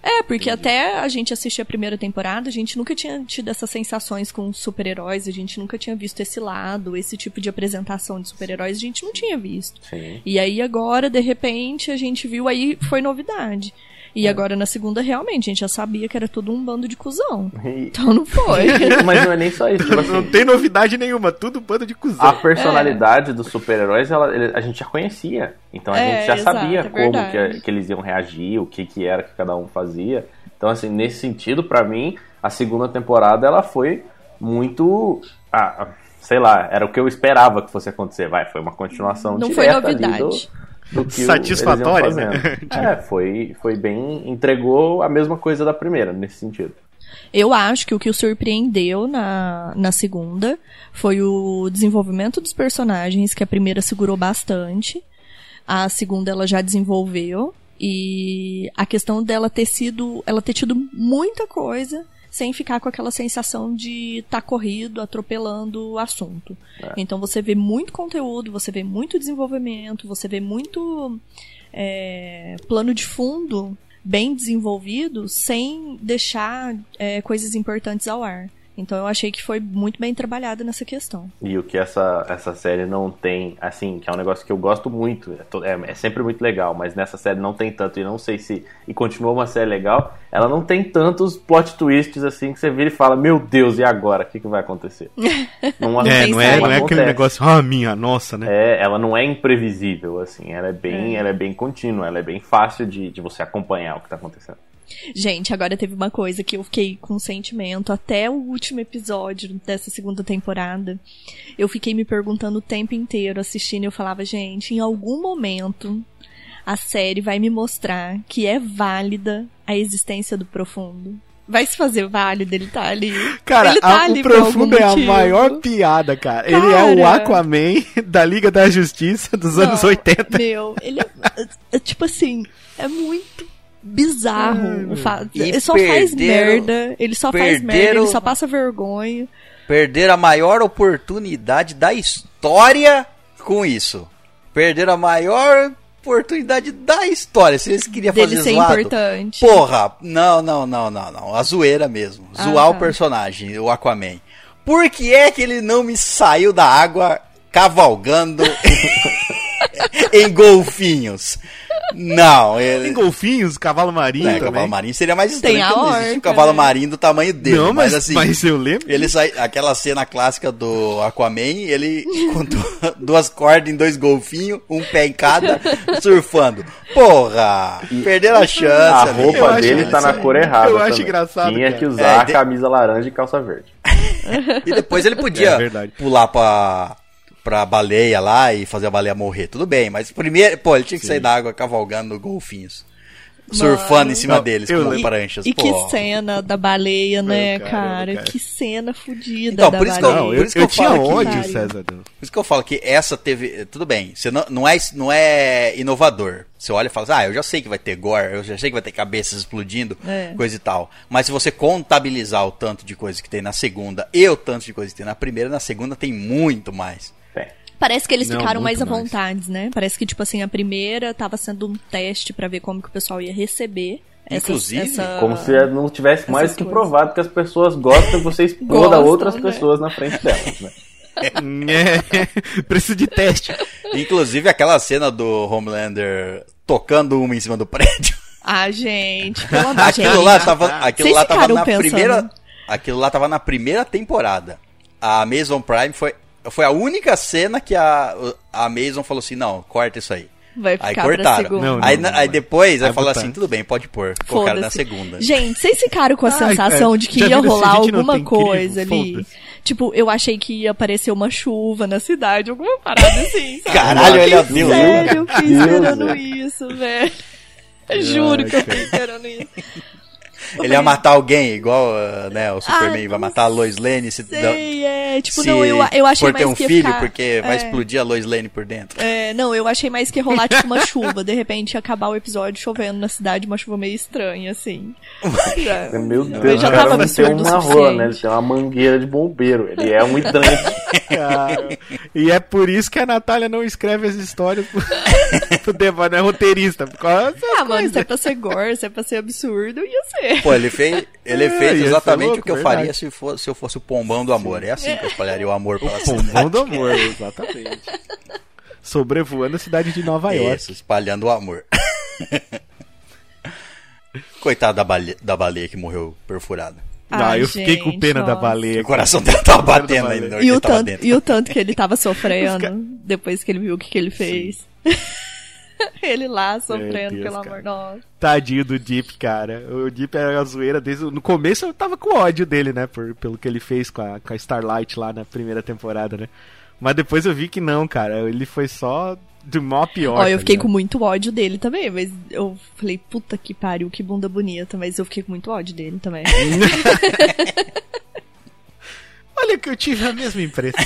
É, porque até a gente assistir a primeira temporada, a gente nunca tinha tido essas sensações com super-heróis, a gente nunca tinha visto esse lado, esse tipo de apresentação de super-heróis, a gente não tinha visto. Sim. E aí agora, de repente, a gente viu aí, foi novidade. E agora na segunda, realmente, a gente já sabia que era tudo um bando de cuzão. E- Então não foi. mas não é nem só isso. Tipo Não assim, tem novidade nenhuma, tudo bando de cuzão. a personalidade dos super-heróis a gente já conhecia. Então a É, gente já exato, sabia é como que, que eles iam reagir, o que, que era que cada um fazia. Então, assim, nesse sentido, pra mim, a segunda temporada ela foi muito. Ah, sei lá, era o que eu esperava que fosse acontecer. Vai, foi uma continuação Não foi direta ali novidade. do, do que Satisfatória, né? É, foi, foi bem. entregou a mesma coisa da primeira, nesse sentido. Eu acho que o que o surpreendeu na, na segunda foi o desenvolvimento dos personagens, que a primeira segurou bastante. A segunda ela já desenvolveu. E a questão dela ter sido. ela ter tido muita coisa sem ficar com aquela sensação de estar corrido, atropelando o assunto. Então você vê muito conteúdo, você vê muito desenvolvimento, você vê muito é, plano de fundo bem desenvolvido sem deixar é, coisas importantes ao ar. Então eu achei que foi muito bem trabalhado nessa questão. E o que essa, essa série não tem, assim, que é um negócio que eu gosto muito, é, é, é sempre muito legal, mas nessa série não tem tanto, e não sei se. E continua uma série legal, ela não tem tantos plot twists assim que você vira e fala: Meu Deus, e agora? O que, que vai acontecer? Não, É, tem não é, não é aquele negócio, ah, minha, nossa, né? É, ela não é imprevisível, assim, ela é bem, ela é bem contínua, ela é bem fácil de, de você acompanhar o que tá acontecendo. Gente, agora teve uma coisa que eu fiquei com sentimento até o último episódio dessa segunda temporada. Eu fiquei me perguntando o tempo inteiro assistindo e eu falava, gente, em algum momento a série vai me mostrar que é válida a existência do profundo. Vai se fazer válido ele tá ali. Cara, ele tá a- ali o Profundo é a maior piada, cara. Ele é o Cara. Aquaman da Liga da Justiça dos anos Não, 80. Meu, ele é, é, tipo assim, é muito bizarro o fato. E Ele só faz perderam- merda, ele só faz merda, perderam- ele só passa vergonha. Perderam a maior oportunidade da história com isso. Perderam a maior oportunidade da história. Se eles queriam fazer ser zoado. importante. Porra, não, não, não, não, não. A zoeira mesmo. Ah, Zoar o tá. personagem, o Aquaman. Por que é que ele não me saiu da água cavalgando em golfinhos? Não, ele. Tem golfinhos, cavalo marinho É, também. cavalo marinho seria mais estranho. Tem a não existe um orca, cavalo né? marinho do tamanho dele. Não, mas, mas, mas, assim. eu lembro. Ele sai, aquela cena clássica do Aquaman, ele com du- duas cordas em dois golfinhos, um pé em cada, surfando. Porra! Perderam a chance. A roupa dele tá na cor errada. Eu acho também. engraçado, Tinha cara. que usar É, de- a camisa laranja e calça verde. E depois ele podia É pular pra, pra baleia lá e fazer a baleia morrer. Tudo bem, mas primeiro, pô, ele tinha que sair da água cavalgando golfinhos. Surfando em cima Não, deles eu com lembro. pranchas. E pô. que cena da baleia, né, cara? cara. Que cena fodida Então, da por isso que eu- baleia. Não, por eu, isso que eu eu tinha falo que- ódio, Cara. César. Por isso que eu falo que essa teve. Tudo bem, você não, não, é, não é inovador. Você olha e fala assim, ah, eu já sei que vai ter gore, eu já sei que vai ter cabeças explodindo, É. coisa e tal. Mas se você contabilizar o tanto de coisa que tem na segunda e o tanto de coisa que tem na primeira, na segunda tem muito mais. Parece que eles Não, ficaram mais à mais. vontade, né? Parece que, tipo assim, a primeira tava sendo um teste pra ver como que o pessoal ia receber. essas- Inclusive, essa- Como se não tivesse mais que coisas. provado que as pessoas gostam que você exploda outras né? pessoas na frente delas, né? É, preciso de teste. Inclusive aquela cena do Homelander tocando uma em cima do prédio. Ah, gente, pelo amor de Aquilo Deus. lá tava, aquilo Vocês lá tava na pensando? primeira. Aquilo lá tava na primeira temporada. A Amazon Prime foi, foi a única cena que a, a Amazon falou assim: não, corta isso aí. Vai Aí ficar pra cortaram. segunda. Não, aí, não, não, aí vai. depois Vai aí falou botar. assim: tudo bem, pode pôr. Colocaram na segunda. Gente, vocês ficaram com a Ai, sensação é, de que ia rolar alguma coisa ali? Tipo, eu achei que ia aparecer uma chuva na cidade, alguma parada assim, sabe? Caralho, olha Deus. Sério, eu fiquei esperando isso, velho. Juro que eu fiquei esperando isso. Ele ia matar alguém, igual uh, né, o Superman Ah, vai matar a Lois Lane se, Sei, é. Tipo, se não, eu, eu achei for ter mais um filho, ficar- porque vai é. explodir a Lois Lane por dentro. É, não, eu achei mais que ia rolar tipo uma chuva. De repente ia acabar o episódio chovendo na cidade, uma chuva meio estranha, assim. Já. Meu Deus, Eu já cara tava não tem uma rola, suficiente. né? Ele tem uma mangueira de bombeiro. Ele é um hidrante. Cara, e é por isso que a Natália não escreve as histórias Deva, não é roteirista. Por causa Ah, mano, se é pra ser gore, se é pra ser absurdo, ia ser. Pô, ele fez, ele É, fez ser exatamente louco, o que eu verdade. faria se, for, se eu fosse o pombão do amor. É assim que eu espalharia o amor pela Pombom cidade. do amor, exatamente. Sobrevoando a cidade de Nova York. Isso, espalhando o amor. Coitado da baleia, da baleia que morreu perfurada. Não, Ai, eu fiquei com gente, pena da nossa. baleia. O coração dela tava batendo ainda. E o, tanto, e o tanto que ele tava sofrendo depois que ele viu o que, que ele fez. ele lá sofrendo, Deus, pelo cara. amor. Nossa. Tadinho do Deep, cara. O Deep era a zoeira desde. No começo eu tava com ódio dele, né? Por, pelo que ele fez com a, com a Starlight lá na primeira temporada, né? Mas depois eu vi que não, cara. Ele foi só mal a pior. Ó, eu tá fiquei ligado? com muito ódio dele também, mas eu falei, puta que pariu, que bunda bonita, mas eu fiquei com muito ódio dele também. Olha que eu tive a mesma impressão.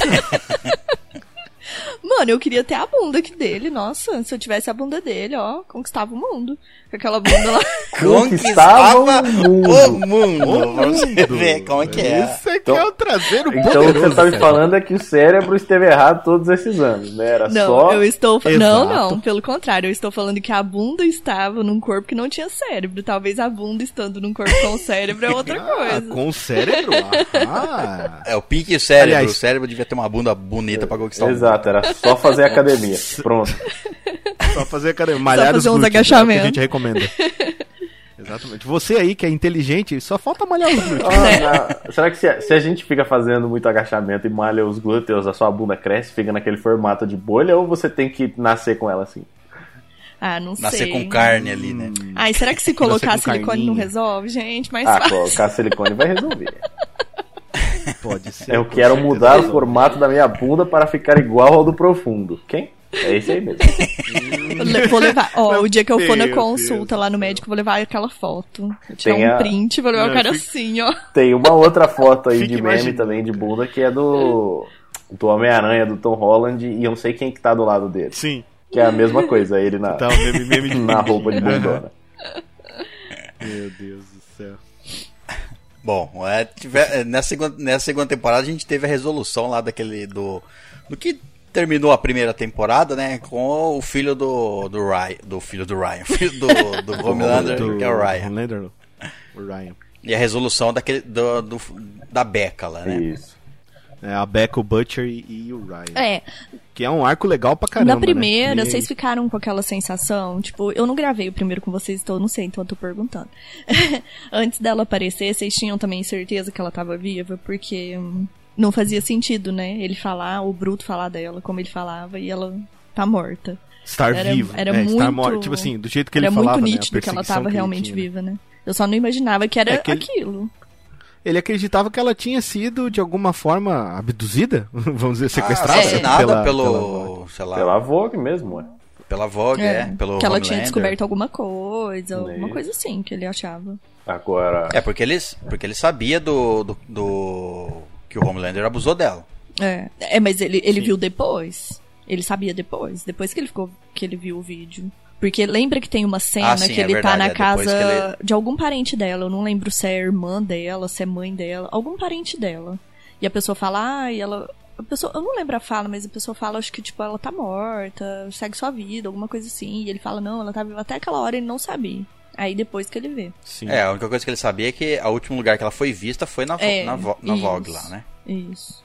Mano, eu queria ter a bunda aqui dele. Nossa, se eu tivesse a bunda dele, ó, conquistava o mundo. Com aquela bunda lá. Conquistava o o mundo. Pra você ver como é que é. Isso aqui Então- é o traseiro Então o que você tá me falando é que o cérebro esteve errado todos esses anos, né? Era Não, só. eu estou. Exato. Não, não, pelo contrário, eu estou falando que a bunda estava num corpo que não tinha cérebro. Talvez a bunda estando num corpo com cérebro é outra Ah, coisa. com o cérebro? Ah, É o Pink e o cérebro. Aliás- o cérebro devia ter uma bunda bonita pra conquistar o mundo. Exato, era só fazer academia. Pronto. só fazer academia, malhar fazer os uns glúteos, é o que agachamentos. a gente recomenda. Exatamente. Você aí que é inteligente, só falta malhar os glúteos. Ah, Será que se a, se a gente fica fazendo muito agachamento e malha os glúteos, a sua bunda cresce, fica naquele formato de bolha, ou você tem que nascer com ela assim? Ah, não Nascer sei. com carne ali, né? Ai, será que se colocar silicone não resolve, gente? Mas Ah, fácil. colocar silicone vai resolver. Pode ser. Eu quero certeza. mudar o formato da minha bunda para ficar igual ao do profundo. Quem? É esse aí mesmo. Vou levar. Ó, o dia que eu for na consulta lá no médico, vou levar aquela foto. Vou tirar Tem um a- print, vou levar o cara fica- assim, ó. Tem uma outra foto aí Fique de meme imaginando. também de bunda que é do, do Homem-Aranha, do Tom Holland, e eu não sei quem que tá do lado dele. Sim. Que é a mesma coisa, ele na, Tá, meme, meme de na roupa de bundona. Meu Deus do céu. Bom, é, tiver- é, nessa, segunda, nessa segunda temporada a gente teve a resolução lá daquele do. Do que terminou a primeira temporada, né? Com o filho do. do Ryan. Do filho do Ryan. Filho do, do Homelander, Do- que é o Ryan. Homelander, o Ryan. E a resolução daquele, do, do- da Becca lá, né? Isso. É, a Becca, o Butcher e, e o Ryan. É, Que é um arco legal pra caramba. na primeira, né? vocês ficaram com aquela sensação, tipo, eu não gravei o primeiro com vocês, então eu não sei, então eu tô perguntando. Antes dela aparecer, vocês tinham também certeza que ela tava viva, porque hum, não fazia sentido, né? Ele falar, o Bruto falar dela como ele falava, e ela tá morta. Estar Era- vivo. era é, Estar muito- morto. Tipo assim, do jeito que ele Era falava, muito né, nítido que ela tava realmente tinha, né? viva, né? Eu só não imaginava que era É que ele- aquilo. Ele acreditava que ela tinha sido, de alguma forma, abduzida? Vamos dizer, Ah, sequestrada? assassinada pela- pelo. pela- sei lá. Pela Vogue mesmo, ué. Pela Vogue, é. pelo que ela tinha Homelander. descoberto alguma coisa, alguma Isso. coisa assim que ele achava. Agora. É, porque ele, porque ele sabia do, do, do- que o Homelander abusou dela. É, é mas ele, ele viu depois. Ele sabia depois, depois que ele ficou que ele viu o vídeo. Porque lembra que tem uma cena Ah, sim, que é ele verdade, tá na é casa ele- de algum parente dela, eu não lembro se é irmã dela, se é mãe dela, algum parente dela. E a pessoa fala, ah, e ela a pessoa, eu não lembro a fala, mas a pessoa fala, acho que tipo, ela tá morta, segue sua vida, alguma coisa assim. E ele fala, não, ela tá viva até aquela hora ele não sabia. Aí depois que ele vê. Sim. É, a única coisa que ele sabia é que o último lugar que ela foi vista foi na, É, na, vo- na. Vogue lá, né? Isso.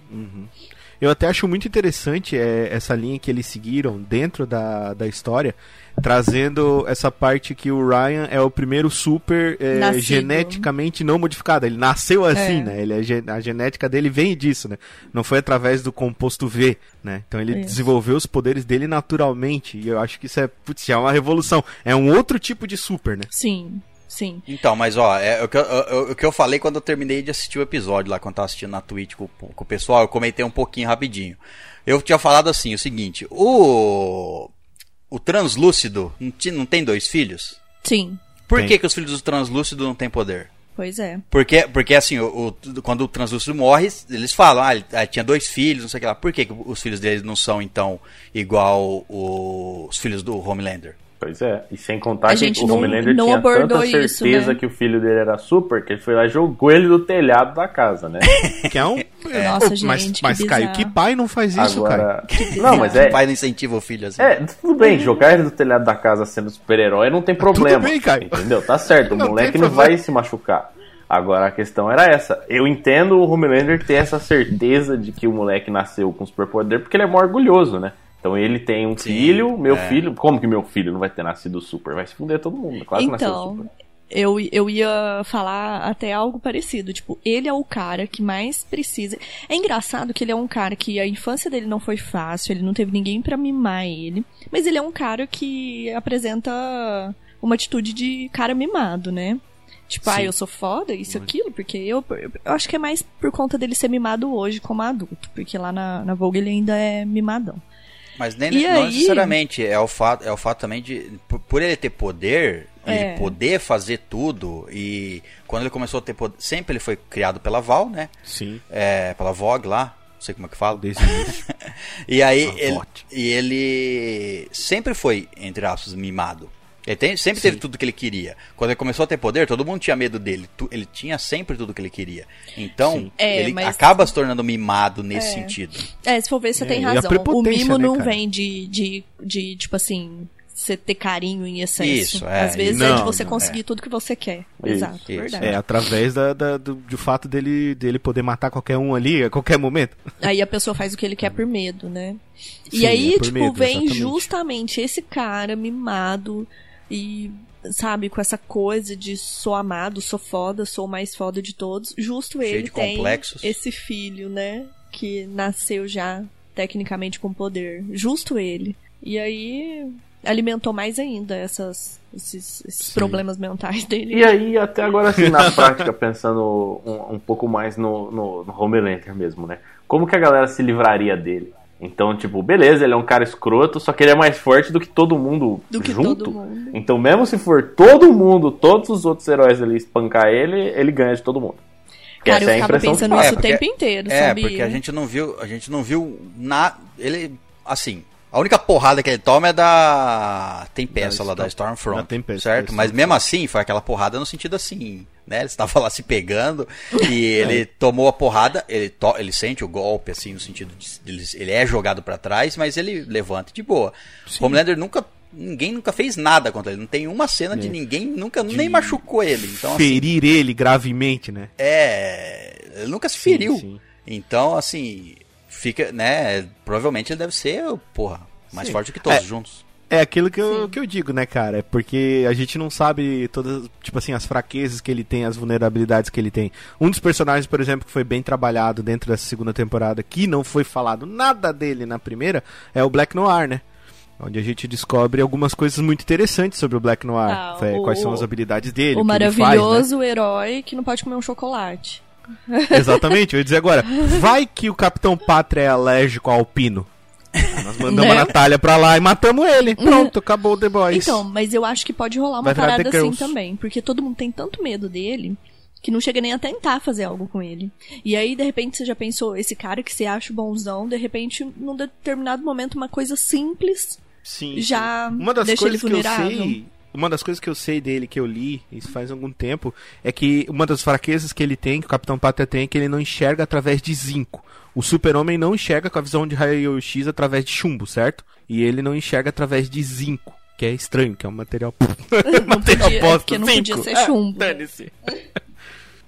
Eu até acho muito interessante é, essa linha que eles seguiram dentro da, da história, trazendo essa parte que o Ryan é o primeiro super é, geneticamente não modificado. Ele nasceu assim, É. né? Ele é a genética dele vem disso, né? Não foi através do composto V, né? Então ele Isso. desenvolveu os poderes dele naturalmente. E eu acho que isso é, putz, é uma revolução. É um outro tipo de super, né? Sim, sim. Então, mas ó, é, o, que eu, eu- o que eu falei quando eu terminei de assistir o episódio lá, quando eu tava assistindo na Twitch com, com o pessoal, eu comentei um pouquinho rapidinho. Eu tinha falado assim, o seguinte, o. O translúcido não, tem dois filhos? Sim. Por Tem. que, que os filhos do translúcido não têm poder? Pois é. Porque, porque assim, o, o- quando o translúcido morre, eles falam, ah, ele ah, tinha dois filhos, não sei o que lá. Por que, que os filhos deles não são, então, igual o- os filhos do Homelander? Pois é, e sem contar A que gente o não- Homelander não tinha tanta isso, certeza né? que o filho dele era super, que ele foi lá e jogou ele do telhado da casa, né? Que é um. Nossa, Pô, mas, gente, que mas Caio, que pai não faz isso? Agora. Não, mas é. O pai não incentiva o filho assim. É, tudo bem, jogar ele do telhado da casa sendo super-herói não tem problema. bem, Caio. Entendeu? Tá certo, o Não moleque não vai se machucar. Agora a questão era essa. Eu entendo o Homelander ter essa certeza de que o moleque nasceu com superpoder porque ele é mó orgulhoso, né? Então ele tem um Sim, filho, meu é. filho. Como que meu filho não vai ter nascido super? Vai se fuder todo mundo. Claro que nasceu Então, super. eu, eu ia falar até algo parecido. Tipo, ele é o cara que mais precisa. É engraçado que ele é um cara que a infância dele não foi fácil, ele não teve ninguém pra mimar ele. Mas ele é um cara que apresenta uma atitude de cara mimado, né? Tipo, ah, eu sou foda, isso, aquilo, porque eu, eu acho que é mais por conta dele ser mimado hoje como adulto, porque lá na, na Vogue ele ainda é mimadão. Mas nem E não aí? necessariamente. É o fato, é o fato também de. Por, por ele ter poder, É. ele poder fazer tudo. E quando ele começou a ter poder. Sempre ele foi criado pela Val, né? Sim. É, pela Vogue lá. sei como é que fala. Desde o início. E aí, ele, e ele sempre foi, entre aspas, mimado. Ele tem- sempre teve tudo que ele queria. Quando ele começou a ter poder, todo mundo tinha medo dele. Tu- ele tinha sempre tudo que ele queria. Então, Sim. É, ele mas- acaba se tornando mimado nesse É. sentido. É, se for ver, você É, tem e razão. O mimo né, não cara? vem de, de, de, tipo assim, você ter carinho em excesso. Isso, é, Às vezes isso. é de Não, você não, conseguir é. tudo que você quer. Isso, Exato, isso. verdade. É, através da, da- do, do fato dele, dele poder matar qualquer um ali a qualquer momento. Aí a pessoa faz o que ele quer por medo, né? E Sim, aí, é tipo, medo, vem exatamente. justamente esse cara mimado e, sabe, com essa coisa de sou amado, sou foda, sou o mais foda de todos. Justo Cheio ele de tem complexos. esse filho, né? Que nasceu já tecnicamente com poder. Justo ele. E aí alimentou mais ainda essas, esses, esses problemas mentais dele. E aí, até agora, assim, na prática, pensando um, um pouco mais no, no, no Homelander mesmo, né? Como que a galera se livraria dele? Então, tipo, beleza, ele é um cara escroto, só que ele é mais forte do que todo mundo Do que junto. todo mundo. Então, mesmo se for todo mundo, todos os outros heróis ali espancar ele, ele ganha de todo mundo. Cara, eu essa é a ficava pensando passa. isso É, o tempo inteiro, É, sabia? porque a gente não viu, a gente não viu nada. Ele, assim, a única porrada que ele toma é da Tempesta Da lá da Storm- Stormfront, da Tempesta, certo? Mas mesmo assim, foi aquela porrada no sentido assim, né? Ele estava lá se pegando e ele tomou a porrada, ele, to, ele sente o golpe assim no sentido de, de ele- é jogado pra trás, mas ele levanta de boa. Homelander nunca ninguém nunca fez nada contra ele, não tem uma cena de É. ninguém nunca nem machucou ele. Então assim, Ferir ele gravemente, né? é, ele nunca se feriu. Sim, sim. Então, assim, fica, né? Provavelmente ele deve ser, porra, mais Sim. forte que todos É. juntos. É aquilo que eu, Sim. que eu digo, né, cara? É porque a gente não sabe todas, tipo assim, as fraquezas que ele tem, as vulnerabilidades que ele tem. Um dos personagens, por exemplo, que foi bem trabalhado dentro dessa segunda temporada, que não foi falado nada dele na primeira, é o Black Noir, né? Onde a gente descobre algumas coisas muito interessantes sobre o Black Noir. Ah, É, o- Quais são as habilidades dele, o que ele faz, né? maravilhoso herói que não pode comer um chocolate. Exatamente, eu ia dizer agora. Vai que o Capitão Pátria é alérgico ao alpino. Nós mandamos Né? a Natália pra lá e matamos ele. Pronto, acabou o The Boys. Então, mas eu acho que pode rolar uma Vai parada assim Girls. também. Porque todo mundo tem tanto medo dele que não chega nem a tentar fazer algo com ele. E aí, de repente, você já pensou, esse cara que você acha bonzão, de repente, num determinado momento, uma coisa simples Sim, sim. já Uma das deixa ele coisas que eu vulnerável. sei, uma das coisas que eu sei dele que eu li, isso faz algum tempo, é que uma das fraquezas que ele tem, que o Capitão Pátria tem, é que ele não enxerga através de zinco. O Super-Homem não enxerga com a visão de raio-x através de chumbo, certo? E ele não enxerga através de zinco, que é estranho, que é um material Não material podia, posto, porque não zinco. podia ser chumbo. dane-se.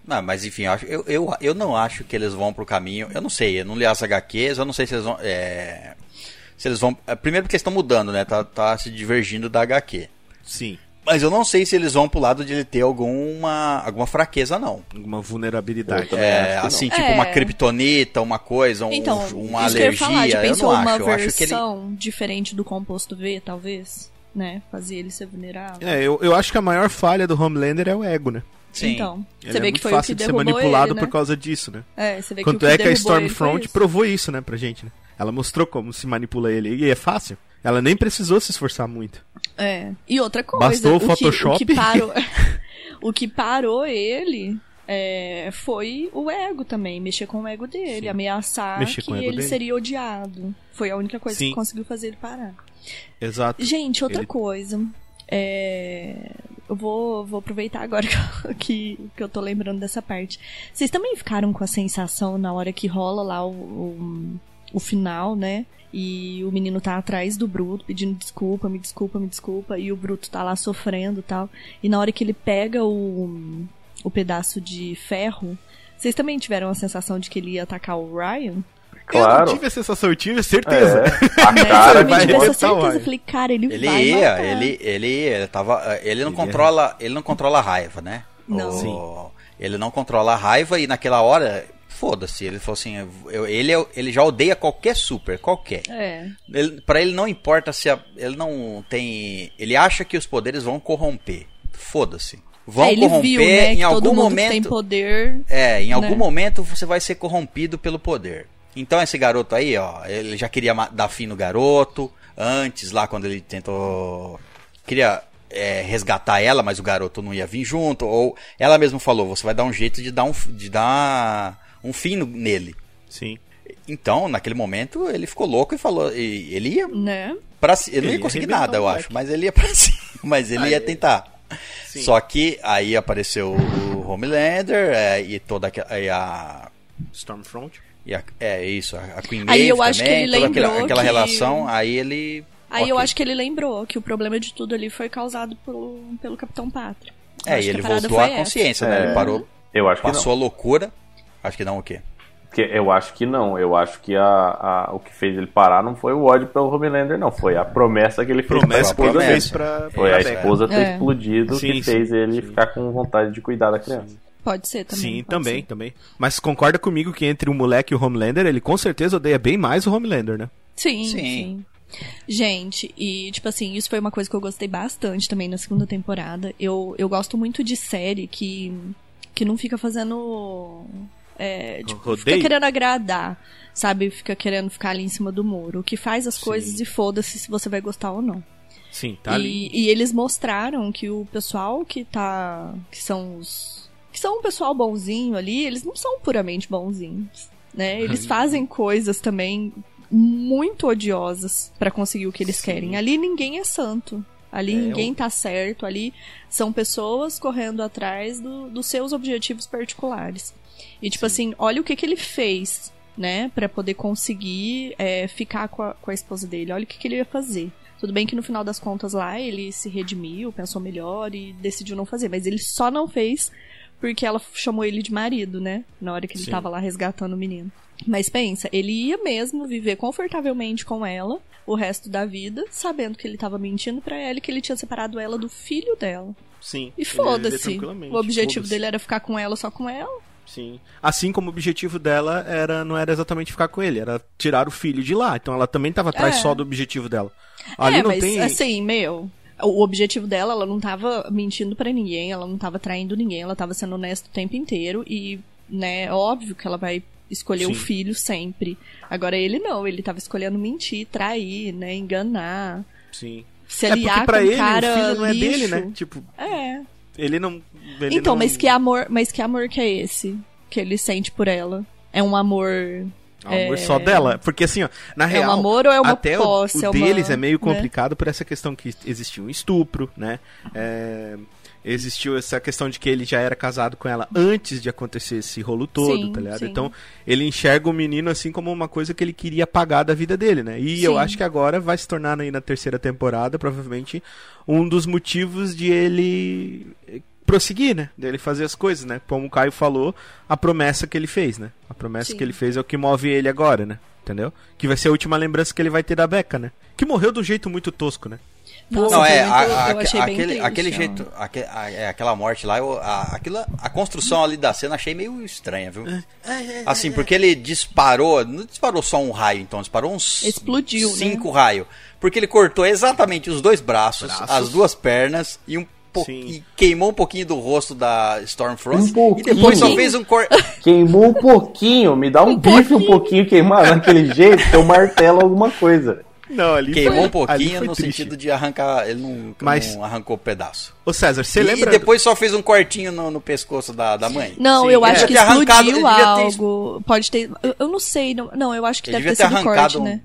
Não, mas enfim, eu, eu, eu não acho que eles vão pro caminho. Eu não sei, eu não li as HQs, eu não sei se eles vão. é, se eles vão. é, Primeiro porque eles estão mudando, né? Tá, tá se divergindo da HQ. Sim, Mas eu não sei se eles vão pro lado de ele ter alguma, alguma fraqueza, não. alguma vulnerabilidade. É, que assim, tipo É. uma kryptonita, uma coisa, um, Então, uma que eu falar, alergia. já eu pensou não uma acho. Eu acho que ele. versão diferente do composto V, talvez? Né? Fazer ele ser vulnerável. É, eu, eu acho que a maior falha do Homelander é o ego, né? Sim. Então, Ele você é vê muito que foi fácil o que de ser manipulado ele, né? por causa disso, né? É, você vê Quanto que o é que que a Stormfront isso. provou isso, né, pra gente, né? Ela mostrou como se manipula ele. E é fácil. Ela nem precisou se esforçar muito. É. E outra coisa, Bastou o que- Photoshop. O que, parou, o que parou ele é, foi o ego também, mexer com o ego dele, Sim. ameaçar Mexer que o ele dele. seria odiado. Foi a única coisa Sim. que conseguiu fazer ele parar. Exato. Gente, outra Ele- coisa. É, Eu vou, vou aproveitar agora que eu, que, que eu tô lembrando dessa parte. Vocês também ficaram com a sensação na hora que rola lá o, o, o final, né? E o menino tá atrás do Bruto pedindo desculpa, me desculpa, me desculpa. E o Bruto tá lá sofrendo e tal. E na hora que ele pega o, o pedaço de ferro, vocês também tiveram a sensação de que ele ia atacar o Ryan? Eu não Claro. tive a sensação, eu tive certeza. É, a Né? cara Eu vai tive certeza. Eu falei, cara, ele, Ele vai ia, matar. ele, ele, ele tava. Ele não Ele controla. Ele não controla a raiva, né? Não. O- Sim. Ele não controla a raiva e naquela hora. Foda-se, ele falou assim, eu- ele, é- ele já odeia qualquer super, qualquer. É. Ele, pra ele não importa se a- ele não tem, ele acha que os poderes vão corromper. Foda-se. Vão É, corromper viu, né, em algum momento. tem poder. É, em algum né? momento você vai ser corrompido pelo poder. Então esse garoto aí, ó, ele já queria dar fim no garoto, antes lá quando ele tentou queria é, resgatar ela, mas o garoto não ia vir junto, ou ela mesma falou, você vai dar um jeito de dar um de dar um fim no- nele. Sim. Então, naquele momento, ele ficou louco e falou. E ele ia Né? pra cima. Ele não Ele ia ia conseguir nada, eu acho. Mas ele ia pra cima. Mas ele ia tentar. Sim. Só que aí apareceu o Homelander é, e toda aquela. E a, Stormfront. e a- é isso, a Queen Aí Maeve eu acho que também, ele toda aquela, lembrou aquela que- relação, aí ele. Aí eu ok. acho que ele lembrou que o problema de tudo ali foi causado pelo, pelo Capitão Pátria. Eu É, e que ele voltou à consciência, né? É. Ele parou, Eu acho que passou a loucura. Acho que não o quê? eu acho que não. Eu acho que a, a- o que fez ele parar não foi o ódio pelo Homelander, não. Foi a promessa que ele fez Promessa que pra ele esposa fez pra. Foi a esposa ter É. explodido Sim, que sim, fez ele sim. ficar com vontade de cuidar da criança. Pode ser também. Sim, também, ser. também. Mas concorda comigo que entre o moleque e o Homelander, ele com certeza odeia bem mais o Homelander, né? Sim, Sim. sim. Gente, e tipo assim, isso foi uma coisa que eu gostei bastante também na segunda temporada. Eu, eu gosto muito de série que, que não fica fazendo. É, tipo, fica querendo agradar, sabe? Fica querendo ficar ali em cima do muro. Que faz as coisas e foda-se se você vai gostar ou não. Sim, tá ali. E, e eles mostraram que o pessoal que tá. que são os. que são um pessoal bonzinho ali, eles não são puramente bonzinhos. Né? Eles fazem coisas também muito odiosas pra conseguir o que eles querem. Ali ninguém é santo. Ali É, ninguém tá certo. Ali são pessoas correndo atrás do- dos seus objetivos particulares. E, tipo assim, olha o que, que ele fez, né? Pra poder conseguir é, ficar com a, com a esposa dele. Olha o que, que ele ia fazer. Tudo bem que no final das contas lá ele se redimiu, pensou melhor e decidiu não fazer. Mas ele só não fez porque ela chamou ele de marido, né? Na hora que ele Sim. tava lá resgatando o menino. Mas pensa, ele ia mesmo viver confortavelmente com ela o resto da vida, sabendo que ele tava mentindo pra ela e que ele tinha separado ela do filho dela. Sim. E foda-se. O objetivo foda-se. dele era ficar com ela só com ela. Sim. Assim como o objetivo dela era não era exatamente ficar com ele, era tirar o filho de lá. Então ela também tava atrás É. só do objetivo dela. Ali é, não mas tem. assim, meu, o objetivo dela, ela não tava mentindo pra ninguém, ela não tava traindo ninguém, ela tava sendo honesta o tempo inteiro e, né, é óbvio que ela vai escolher o Sim. filho sempre. Agora ele não, ele tava escolhendo mentir, trair, né, enganar, Sim. se É porque aliar pra com ele cara o filho não é lixo. dele, né? Tipo, É. ele não. ele Então, não- mas que amor, mas que amor que é esse que ele sente por ela? É um amor É um amor é- só dela. Porque assim, ó, na É real. um amor ou é uma até o- posse? o, é uma- deles é meio né? complicado por essa questão que existia um estupro, né? É, existiu essa questão de que ele já era casado com ela antes de acontecer esse rolo todo, Sim, tá ligado? sim. Então, ele enxerga o menino assim como uma coisa que ele queria apagar da vida dele, né? E eu Sim. acho que agora vai se tornar aí na terceira temporada, provavelmente, um dos motivos de ele eh, prosseguir, né? Dele fazer as coisas, né? Como o Caio falou, a promessa que ele fez, né? A promessa que ele fez é o que move ele agora, né? Entendeu? Que vai ser a última lembrança que ele vai ter da Becca, né? Que morreu de um jeito muito tosco, né? Nossa, Não, é, a- a- eu achei bem aquele, triste, aquele jeito, aque- a- é, aquela morte lá, eu, a, aquilo, a construção ali da cena achei meio estranha, viu? Assim, porque ele disparou, não disparou só um raio, então, disparou uns Explodiu, né? cinco raios. Porque ele cortou exatamente os dois braços, Braços. as duas pernas e um po- Sim. e queimou um pouquinho do rosto da Stormfront. Um e pouquinho. depois só fez um corte. Queimou um pouquinho, me dá um, bife um pouquinho queimado daquele jeito, que eu martelo alguma coisa. Não, ali Queimou foi- um pouquinho no triste. sentido de arrancar. Ele não, Mas- não arrancou pedaço. Ô César, você e, lembra... e depois só fez um cortinho no, no pescoço da, da mãe. Não, Sim, eu acho que explodiu devia ter- algo. Pode ter. Eu, eu não sei. Não, não, eu acho que Ele deve ter ter sido corte, um- né?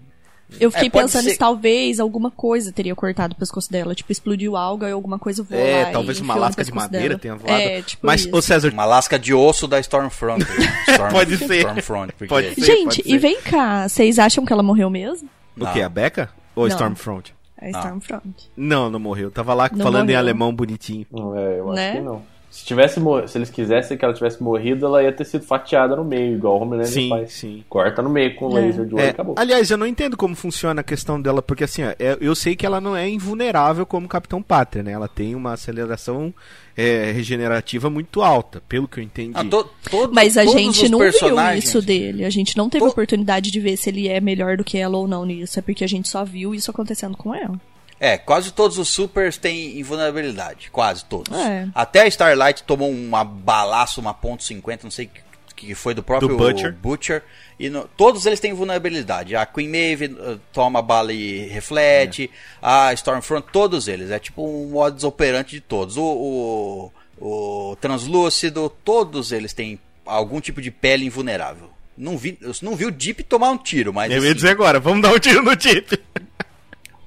Eu fiquei É, pensando ser- se talvez alguma coisa teria cortado o pescoço dela. Tipo, explodiu algo e alguma coisa voou É, lá talvez e uma lasca de madeira dela. tenha voado. É, tipo Mas, isso. ô César, Uma lasca de osso da Stormfront. Storm- Pode ser. Stormfront. Porque... Pode ser. Gente, pode e ser. vem cá, vocês acham que ela morreu mesmo? O que? A Becca? Ou a Não. Stormfront? A Stormfront. Não, não morreu. Tava lá Não falando em morreu. alemão bonitinho. Não, é, eu Né? acho que não. Se, tivesse mor- se eles quisessem que ela tivesse morrido, ela ia ter sido fatiada no meio, igual o Homelander Sim, faz. sim. Corta no meio com É. laser de olho É, e acabou. aliás, eu não entendo como funciona a questão dela, porque assim, ó, é- eu sei que ela não é invulnerável como Capitão Pátria, né? Ela tem uma aceleração é, regenerativa muito alta, pelo que eu entendi. Ah, to- todos- Mas a gente não viu isso dele. A gente não teve To- oportunidade de ver se ele é melhor do que ela ou não nisso. É porque a gente só viu isso acontecendo com ela. É, quase todos os supers têm invulnerabilidade. Quase todos. É. Até a Starlight tomou uma balaço, uma ponto .50, não sei que que foi do próprio Do Butcher. Butcher. E no- todos eles têm vulnerabilidade. A Queen Maeve uh, toma bala e reflete. A Stormfront, todos eles. É tipo um modus operandi de todos. O, o, o Translúcido, todos eles têm algum tipo de pele invulnerável. Não vi, eu não vi o Deep tomar um tiro, mas. Eu ia assim, dizer agora, vamos dar um tiro no Deep.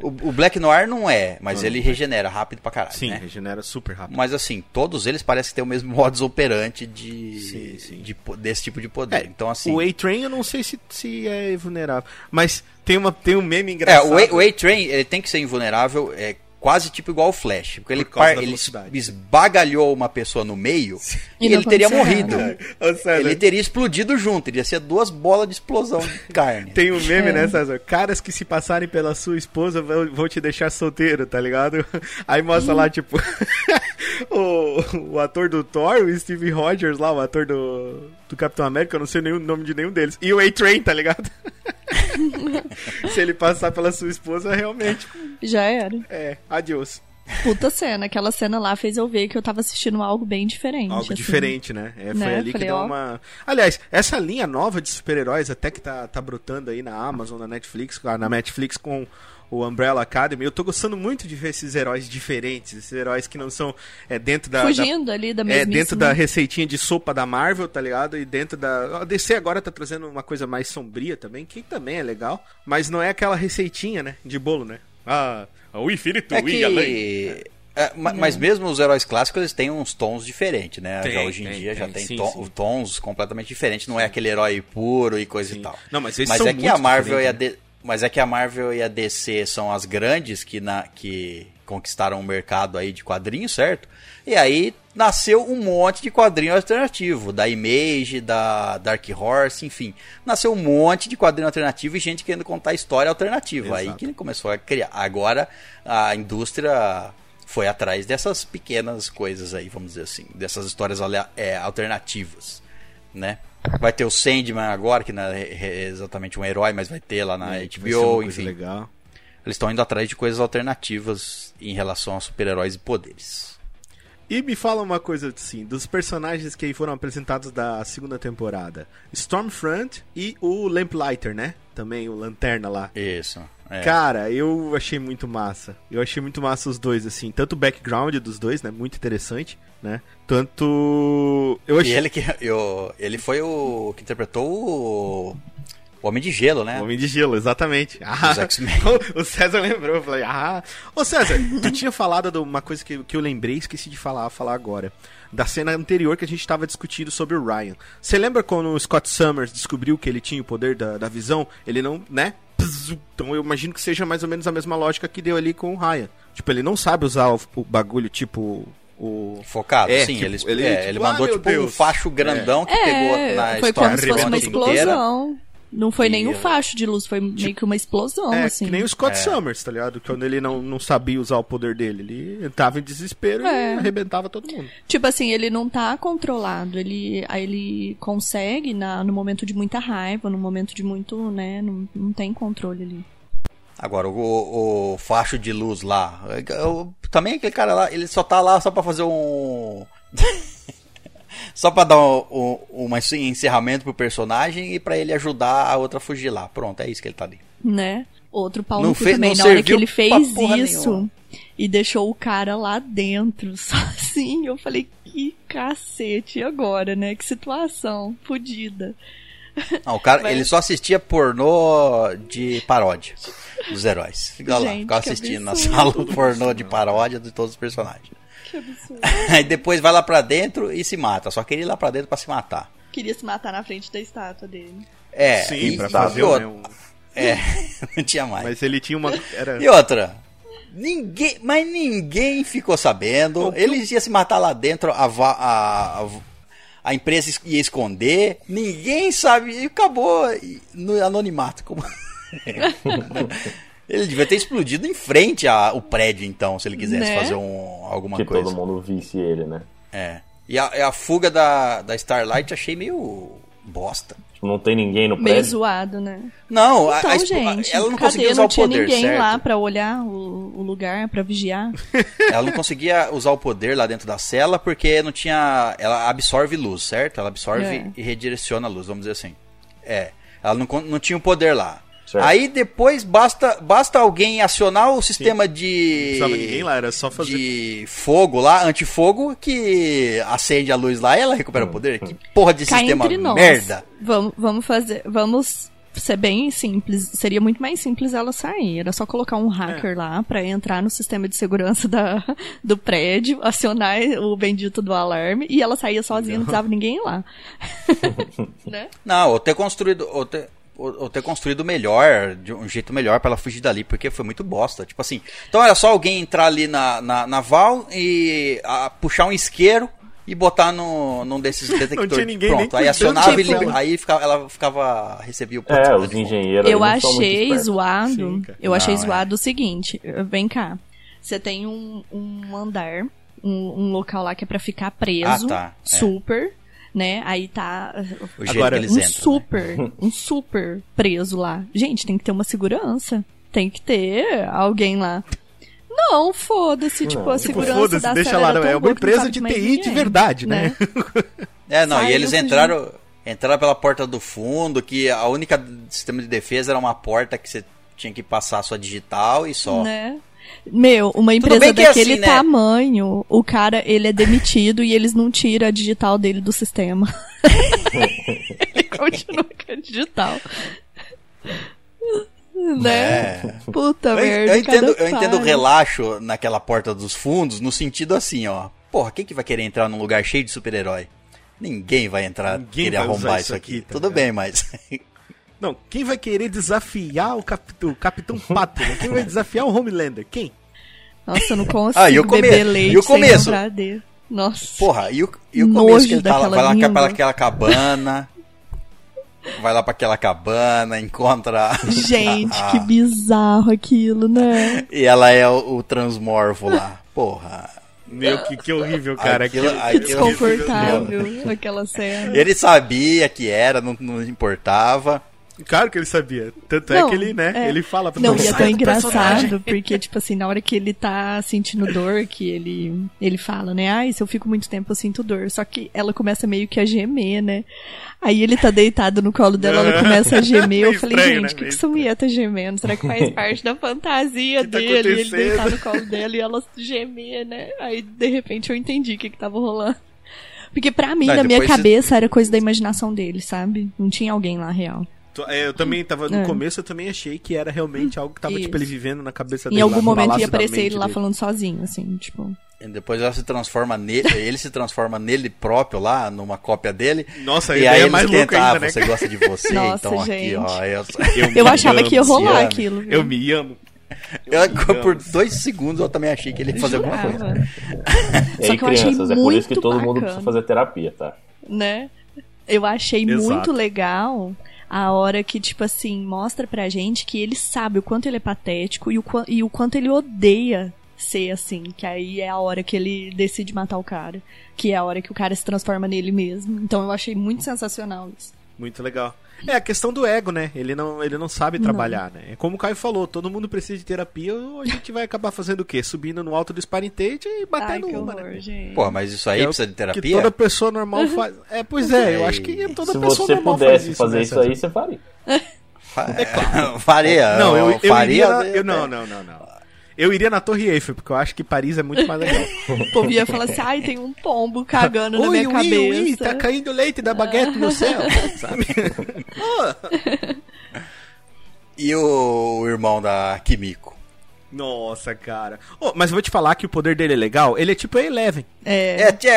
o, o Black Noir não é, mas ele regenera rápido pra caralho. Sim, né? regenera super rápido. Mas assim, todos eles parecem têm o mesmo modus operandi de, Sim, sim. de desse tipo de poder. É, então assim. O A-Train eu não sei se, se é vulnerável. Mas tem, uma, tem um meme É, engraçado. o A- o A-Train, ele tem que ser invulnerável, é quase tipo igual o Flash. Porque ele, ele esbagalhou uma pessoa no meio E e, ele teria morrido. César, Ele teria explodido junto, iria ser duas bolas de explosão de carne. Tem um meme, É. né, César? Caras que se passarem pela sua esposa vão, vão te deixar solteiro, tá ligado? Aí mostra lá, tipo, o, o ator do Thor, o Steve Rogers lá, o ator do, do Capitão América, eu não sei nem o nome de nenhum deles. E o A-Train, tá ligado? se ele passar pela sua esposa, realmente, Já era. é, adiós. Puta cena. Aquela cena lá fez eu ver que eu tava assistindo algo bem diferente. Algo assim. diferente, né? É, foi Né? ali que Falei, deu ó. uma. Aliás, essa linha nova de super-heróis, até que tá, tá brotando aí na Amazon, na Netflix, ah, na Netflix com o Umbrella Academy, eu tô gostando muito de ver esses heróis diferentes, esses heróis que não são é, dentro da. da- Fugindo ali da é, dentro né? da receitinha de sopa da Marvel, tá ligado? E dentro da. A DC agora tá trazendo uma coisa mais sombria também, que também é legal. Mas não é aquela receitinha, né? De bolo, né? Ah, o infinito É e além. que. é, ma- mas mesmo os heróis clássicos eles têm uns tons diferentes, né? Tem, já hoje em tem, dia já tem, tem sim, ton- sim. tons completamente diferentes. Não é aquele herói puro e coisa e tal. Não, mas esses Mas são é que a Marvel e a D- mas é que a Marvel e a DC são as grandes que na que conquistaram o mercado aí de quadrinhos, certo? E aí nasceu um monte de quadrinho alternativo, da Image, da Dark Horse, enfim. Nasceu um monte de quadrinho alternativo e gente querendo contar história alternativa. Aí Exato. que ele começou a criar. Agora a indústria foi atrás dessas pequenas coisas aí, vamos dizer assim, dessas histórias é, alternativas, né? Vai ter o Sandman agora, que não é é exatamente um herói, mas vai ter lá na uma HBO, enfim. legal. Eles estão indo atrás de coisas alternativas em relação a super-heróis e poderes. E me fala uma coisa assim, dos personagens que foram apresentados da segunda temporada. Stormfront e o Lamplighter, né? Também o Lanterna lá. Isso. é. Cara, eu achei muito massa. Eu achei muito massa os dois, assim. Tanto o background dos dois, né? Muito interessante, né? Tanto... Eu E achei... ele, que, eu, ele foi o que interpretou o, o Homem de Gelo, né? Homem de Gelo, exatamente. Ah, o César lembrou, eu falei, ah. Ô César, tu tinha falado de uma coisa que, que eu lembrei, esqueci de falar, falar agora. Da cena anterior que a gente tava discutindo sobre o Ryan. Você lembra quando o Scott Summers descobriu que ele tinha o poder da, da visão? Ele não, né? Então eu imagino que seja mais ou menos a mesma lógica que deu ali com o Ryan. Tipo, ele não sabe usar o, o bagulho, tipo. O. Focado, É, sim. tipo, ele, ele, é, tipo, ele ah, mandou meu tipo um Deus. facho grandão que pegou na É, foi história como se fosse uma inteira. explosão. Não foi nem um E- facho de luz, foi meio que uma explosão, É, assim. que nem o Scott Summers, tá ligado? Quando ele não, não sabia usar o poder dele. Ele tava em desespero É. e arrebentava todo mundo. Tipo assim, ele não tá controlado. Ele, aí ele consegue na, no momento de muita raiva, no momento de muito, né? Não, não tem controle ali. Agora, o, o facho de luz lá. eu- também aquele cara lá, ele só tá lá só pra fazer um. só pra dar um, um, um encerramento pro personagem e pra ele ajudar a outra a fugir lá. Pronto, é isso que ele tá ali. Né? Outro pau Não fez- também. não Na hora que ele fez isso nenhuma. e deixou o cara lá dentro, sozinho, eu falei, que cacete, e agora, né? Que situação fodida. Não, o cara, Mas- ele só assistia pornô de paródia dos heróis. Fica lá, Gente, que assistindo na sala o pornô de paródia de todos os personagens. Que absurdo. Aí depois vai lá pra dentro e se mata. Só queria ir lá pra dentro pra se matar. Queria se matar na frente da estátua dele. É, Sim, e, pra e fazer outra- um, É, não tinha mais. Mas ele tinha uma. Era... E outra, ninguém, mas ninguém ficou sabendo. Eles iam se matar lá dentro, a, a, a, a empresa es- ia esconder, ninguém sabe, e acabou no anonimato. Como... ele devia ter explodido em frente ao prédio, então, se ele quisesse Né? fazer um, alguma que coisa. todo mundo visse ele, né? É. E a, a fuga da, da Starlight achei meio bosta. Tipo, não tem ninguém no Meio prédio. zoado, né? Não, a- Então, a, explo- gente, ela não cadê? conseguia usar não o tinha poder, ninguém certo? lá pra olhar o, o lugar, pra vigiar. Ela não conseguia usar o poder lá dentro da cela porque não tinha. Ela absorve luz, certo? Ela absorve É. e redireciona a luz, vamos dizer assim. É. Ela não, não tinha o poder lá. Certo. Aí depois basta, basta alguém acionar o sistema Não de. precisava ninguém lá, era só fazer. de fogo lá, antifogo, que acende a luz lá e ela recupera o poder. Que porra de Cá sistema entre nós. merda. Vamos, vamos fazer. Vamos ser bem simples. Seria muito mais simples ela sair. Era só colocar um hacker lá pra entrar no sistema de segurança da, do prédio, acionar o bendito do alarme e ela saía sozinha, não, precisava ninguém ir lá. né? Não, ou ter construído. Ou ter, ou, ter construído melhor, de um jeito melhor pra ela fugir dali, porque foi muito bosta. Tipo assim. Então era só alguém entrar ali na, na, na val e ah, puxar um isqueiro e botar no, num desses detectores. tinha ninguém nem Pronto, aí acionava e disso. liber- aí ficava, ela ficava. recebia o É, ponto os de fogo. engenheiros. Eu não achei zoado. Sim, eu achei Não, é. zoado o seguinte. Vem cá. Você tem um, um andar, um, um local lá que é pra ficar preso. Ah, tá. É. Né? Aí tá O jeito Agora, que eles um entram. né? super, um super preso lá. Gente, tem que ter uma segurança. Tem que ter alguém lá. Não, foda-se, tipo, a Tipo, segurança foda-se, da deixa lá. tão É uma empresa de TI de ninguém, verdade, né? É, não, e eles fugindo. entraram, entraram pela porta do fundo, que a única sistema de defesa era uma porta que você tinha que passar a sua digital e só. Né? Meu, uma empresa é daquele assim, né? tamanho, o cara, ele é demitido e eles não tiram a digital dele do sistema. ele continua com a digital. Né? É. Puta Eu, merda. eu entendo, eu entendo o relaxo naquela porta dos fundos, no sentido assim, ó. Porra, quem que vai querer entrar num lugar cheio de super-herói? Ninguém vai entrar, Ninguém querer vai arrombar isso isso aqui. aqui, tá Tudo ligado? bem, mas. Não, quem vai querer desafiar o, cap... o Capitão Pato? Quem vai desafiar o Homelander? Quem? Nossa, eu não consigo Ah, e o come- beber leite e o começo? Nossa. Porra, e o, e o começo que ele tá lá, vai lá língua. pra aquela cabana. vai lá pra aquela cabana, encontra. Gente, a- que bizarro aquilo, né? E ela é o, o transmorfo lá. Porra. Meu, que, que horrível, cara. Aquilo- que, Que aquilo- desconfortável aquela cena. Ele sabia que era, não, não importava. Claro que ele sabia. Tanto Não, é que ele, né? é. Ele fala pra Não, e é tão engraçado, porque, tipo assim, na hora que ele tá sentindo dor, que ele, ele fala, né? Ai, se eu fico muito tempo, eu sinto dor. Só que ela começa meio que a gemer, né? Aí ele tá deitado no colo dela, ela começa a gemer. Eu falei, estranho, gente, né? o que, que essa mulher tá gemendo? Será que faz parte da fantasia que tá dele? Ele deitar no colo dela e ela gemer, né? Aí, de repente, eu entendi o que que tava rolando. Porque pra mim, Não, na minha você- cabeça, era coisa da imaginação dele, sabe? Não tinha alguém lá real. É, Eu também tava. No É. começo eu também achei que era realmente algo que tava, Isso. tipo, ele vivendo na cabeça Em dele. lá algum no momento ia aparecer ele lá dele. falando sozinho, assim, tipo. E depois ela se transforma nele, ele se transforma nele próprio lá, numa cópia dele. Nossa, e aí é mais louca ainda, ah, né? você gosta de você, Nossa, então aqui, gente. ó. Eu, Eu me achava que ia amo, rolar amo. aquilo. viu? Eu me amo. eu, por dois segundos eu também achei que ele ia fazer alguma coisa. E Só aí, que eu achei crianças, é por isso que todo mundo bacana. precisa fazer terapia, tá? né? Eu achei Exato. muito legal a hora que, tipo assim, mostra pra gente que ele sabe o quanto ele é patético e o, e o quanto ele odeia ser assim. Que aí é a hora que ele decide matar o cara. Que é a hora que o cara se transforma nele mesmo. Então eu achei muito sensacional isso. Muito legal. É a questão do ego, né? Ele não, ele não sabe trabalhar, né? É como o Caio falou, todo mundo precisa de terapia, ou a gente vai acabar fazendo o quê? Subindo no alto do sparring tate e Ai, batendo que uma, horror, né? gente. Pô, mas isso aí É o precisa de Que terapia? toda pessoa normal faz. É, pois é, eu acho que toda Se pessoa você normal pudesse faz isso. fazer né, isso aí, você faria. Fa- faria. Não, eu, eu faria. iria. Na, eu, não, não, não, não. Eu iria na Torre Eiffel, porque eu acho que Paris é muito mais legal. O povo ia falar assim, ai, tem um pombo cagando na ui, minha ui, cabeça. ui, tá caindo leite da baguete no céu, sabe? E o irmão da Kimiko? Nossa, cara. Oh, mas eu vou te falar que o poder dele é legal. Ele é tipo a Eleven. É, É, é,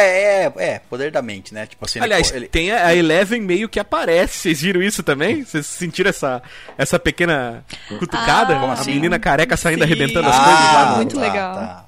é, é, poder da mente, né? Tipo assim, Aliás, ele, tem a Eleven meio que aparece. Vocês viram isso também? Vocês sentiram essa, essa pequena cutucada? Ah, Como a assim? menina careca saindo Sim. arrebentando as Ah, coisas lá. no- muito legal. tá.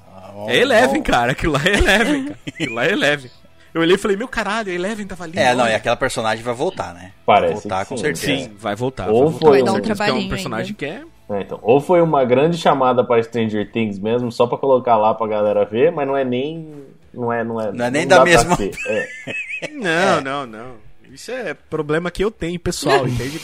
É Eleven, cara. Aquilo lá é Eleven, cara. Aquilo lá é Eleven. Eu olhei e falei, meu caralho, a Eleven tava ali. É, não, e aquela personagem vai voltar, né? Parece Vai voltar que com sim. certeza. Sim, vai voltar. Ou vai voltar. foi um- dar um Certeza que é um personagem ainda. que é... É, então, ou foi uma grande chamada para Stranger Things mesmo, só pra colocar lá pra galera ver, mas não é nem. Não é, não é, Não é nem dá da mesma-. É. Não, não, não. Isso é problema que eu tenho, pessoal, entende?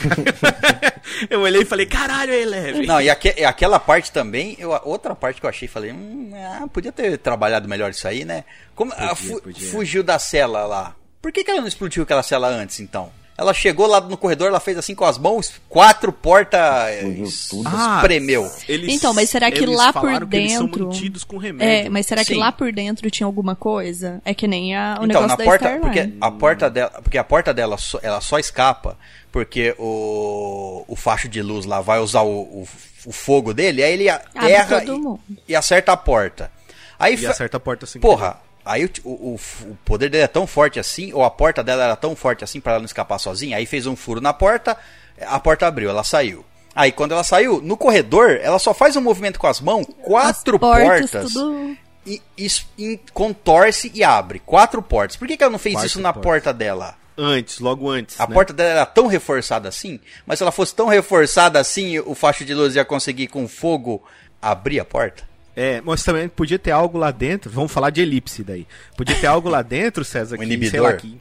eu olhei e falei, caralho, é Eleven. Não, e aque- aquela parte também, eu, outra parte que eu achei, falei, hum, ah, podia ter trabalhado melhor isso aí, né? Como, ah, fu- podia. Fugiu da cela lá. Por que, que ela não explodiu aquela cela antes, então? Ela chegou lá no corredor, ela fez assim com as mãos, quatro portas tudo. espremeu. eles- Então, mas será que eles lá por falaram que eles são dentro- com remédio. É, mas será que Sim. lá por dentro tinha alguma coisa? É que nem a, o então, negócio na da porta, Starline. porque a porta dela, porque a porta dela só, ela só escapa porque o, o facho de luz lá vai usar o, o, o fogo dele, aí ele erra todo e, mundo. e acerta a porta. Aí E acerta a porta assim. Porra, aí o, o, o poder dele é tão forte assim, ou a porta dela era tão forte assim pra ela não escapar sozinha, aí fez um furo na porta, a porta abriu, ela saiu. Aí quando ela saiu, no corredor, ela só faz um movimento com as mãos, quatro As portas, portas, tudo... e, e, e contorce e abre. Quatro portas. Por que, que ela não fez Quatro isso na portas. porta dela? Antes, logo antes. A né? porta dela era tão reforçada assim, mas se ela fosse tão reforçada assim, o facho de luz ia conseguir com fogo abrir a porta? É, mas também podia ter algo lá dentro. Vamos falar de elipse daí. Podia ter algo lá dentro, César, Um que, inibidor. sei lá, que.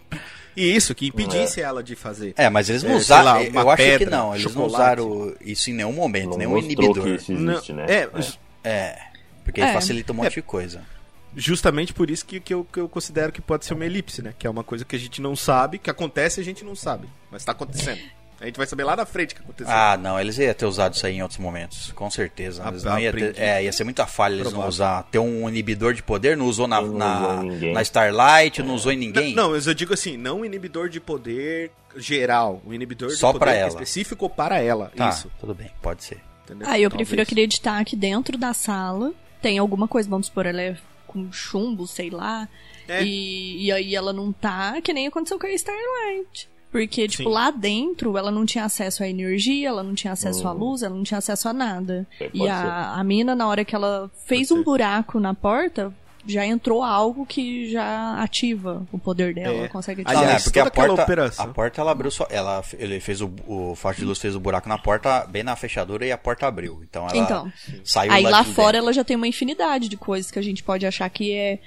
Isso, que impedisse ela de fazer. É, mas eles não É, usaram. lá, eu acho que não. Eles não usaram isso em nenhum momento, Não nenhum inibidor. que isso existe, Não, né? é, É. Porque É. facilita um monte de coisa. justamente por isso que, que, eu, que eu considero que pode ser uma elipse, né? Que é uma coisa que a gente não sabe, que acontece e a gente não sabe. Mas tá acontecendo. A gente vai saber lá na frente o que aconteceu. Ah, não, eles iam ter usado isso aí em outros momentos, com certeza. Ah, não ia, ter, é, ia ser muita falha eles não usar. Ter um inibidor de poder, não usou na, Não na, usou na Starlight, não usou em ninguém. Não, mas eu digo assim, não um inibidor de poder geral, um inibidor Só de poder pra é ela. específico para ela. tá, Isso. tudo bem, pode ser. Entendeu? Ah, eu prefiro Talvez. acreditar que dentro da sala tem alguma coisa, vamos supor, ela é com chumbo, sei lá, É. e, e aí ela não tá, que nem aconteceu com a Starlight. Porque, tipo, Sim. lá dentro ela não tinha acesso à energia, ela não tinha acesso à luz, ela não tinha acesso a nada. É, E a, a mina, na hora que ela fez Pode um ser. buraco na porta, já entrou algo que já ativa o poder dela, É. ela consegue Aliás, ativar. não, é porque a porta, a porta ela abriu só, ela ele fez o o facho de luz fez o buraco na porta, bem na fechadura e a porta abriu. Então ela Então. saiu Aí lá de fora dentro. ela já tem uma infinidade de coisas que a gente pode achar que é.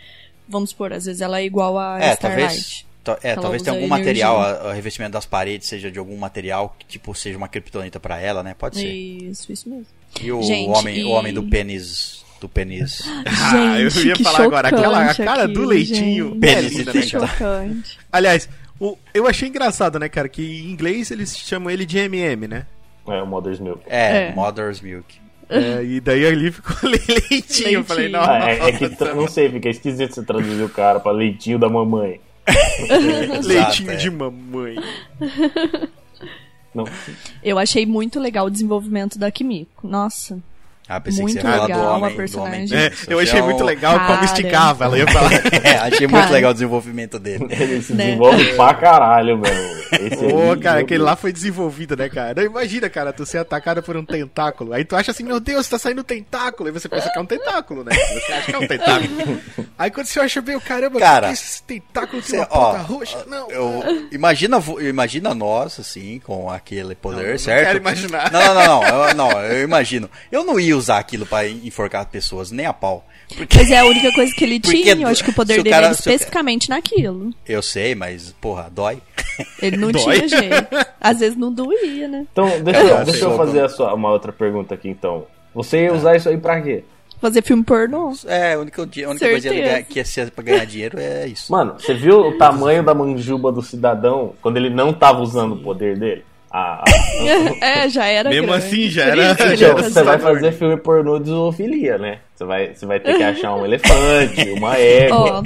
Vamos supor, às vezes ela é igual a É, Starlight. talvez ta- é, Ela talvez tenha algum material, energia. o revestimento das paredes seja de algum material que tipo seja uma criptonita pra ela, né? Pode ser. Isso, isso mesmo. E o Gente, homem, e- o homem do pênis, do pênis. Ah, eu ia que falar agora, aquela cara aqui, do leitinho. gente. Pênis é né, Que cara? chocante. Aliás, o- eu achei engraçado, né, cara, que em inglês eles chamam ele de MM, né? É, o Mother's Milk. É, É. Mother's Milk. É, e daí ali ficou leitinho. Eu falei, Leitinho. nossa. Ah, é, é que, não sei, fica esquisito você traduzir o cara pra leitinho da mamãe. leitinho Exato, é. de mamãe. Não, Eu achei muito legal o desenvolvimento da Kimiko. Nossa. Ah, pensei Muito que você do legal a homem, do personagem. homem É, eu achei muito legal como Cara. esticava. Ela ia falar. É, achei muito Cara. legal o desenvolvimento dele. ele se Né? desenvolve pra caralho, meu. Esse Ô, aí, cara, aquele lá foi desenvolvido, né, cara? Imagina, cara, tu ser atacada por um tentáculo. Aí tu acha assim, meu Deus, tá saindo tentáculo. Aí você pensa que é um tentáculo, né? Você acha que é um tentáculo. Aí quando você acha bem, caramba, Cara, que é esse tentáculo tem Cê, uma ó, ponta roxa? Não. eu, imagina, imagina nós, assim, com aquele poder, Não, eu não certo? quero imaginar. Não, não, não, não, eu, não, eu imagino. Eu não ia usar aquilo pra enforcar pessoas, nem a pau. Porque, Mas é a única coisa que ele Porque tinha. Eu acho que o poder o dele cara- era especificamente naquilo. eu sei, mas, porra, dói. Ele não Dói? tinha jeito. Às vezes não doía, né? Então, deixa, eu- É, deixa sei. eu fazer a sua- uma outra pergunta aqui, então. Você ia usar isso aí pra quê? Fazer filme pornô. É, a única, a única coisa que ia ser pra ganhar dinheiro é isso. Mano, você viu o tamanho da manjuba do cidadão quando ele não tava usando o poder dele? Ah, ah, é, já era Mesmo grande. assim, já era- ele já era Então, você vai fazer filme pornô de zoofilia, né? Você vai, você vai ter que achar um elefante, uma égua. Ó,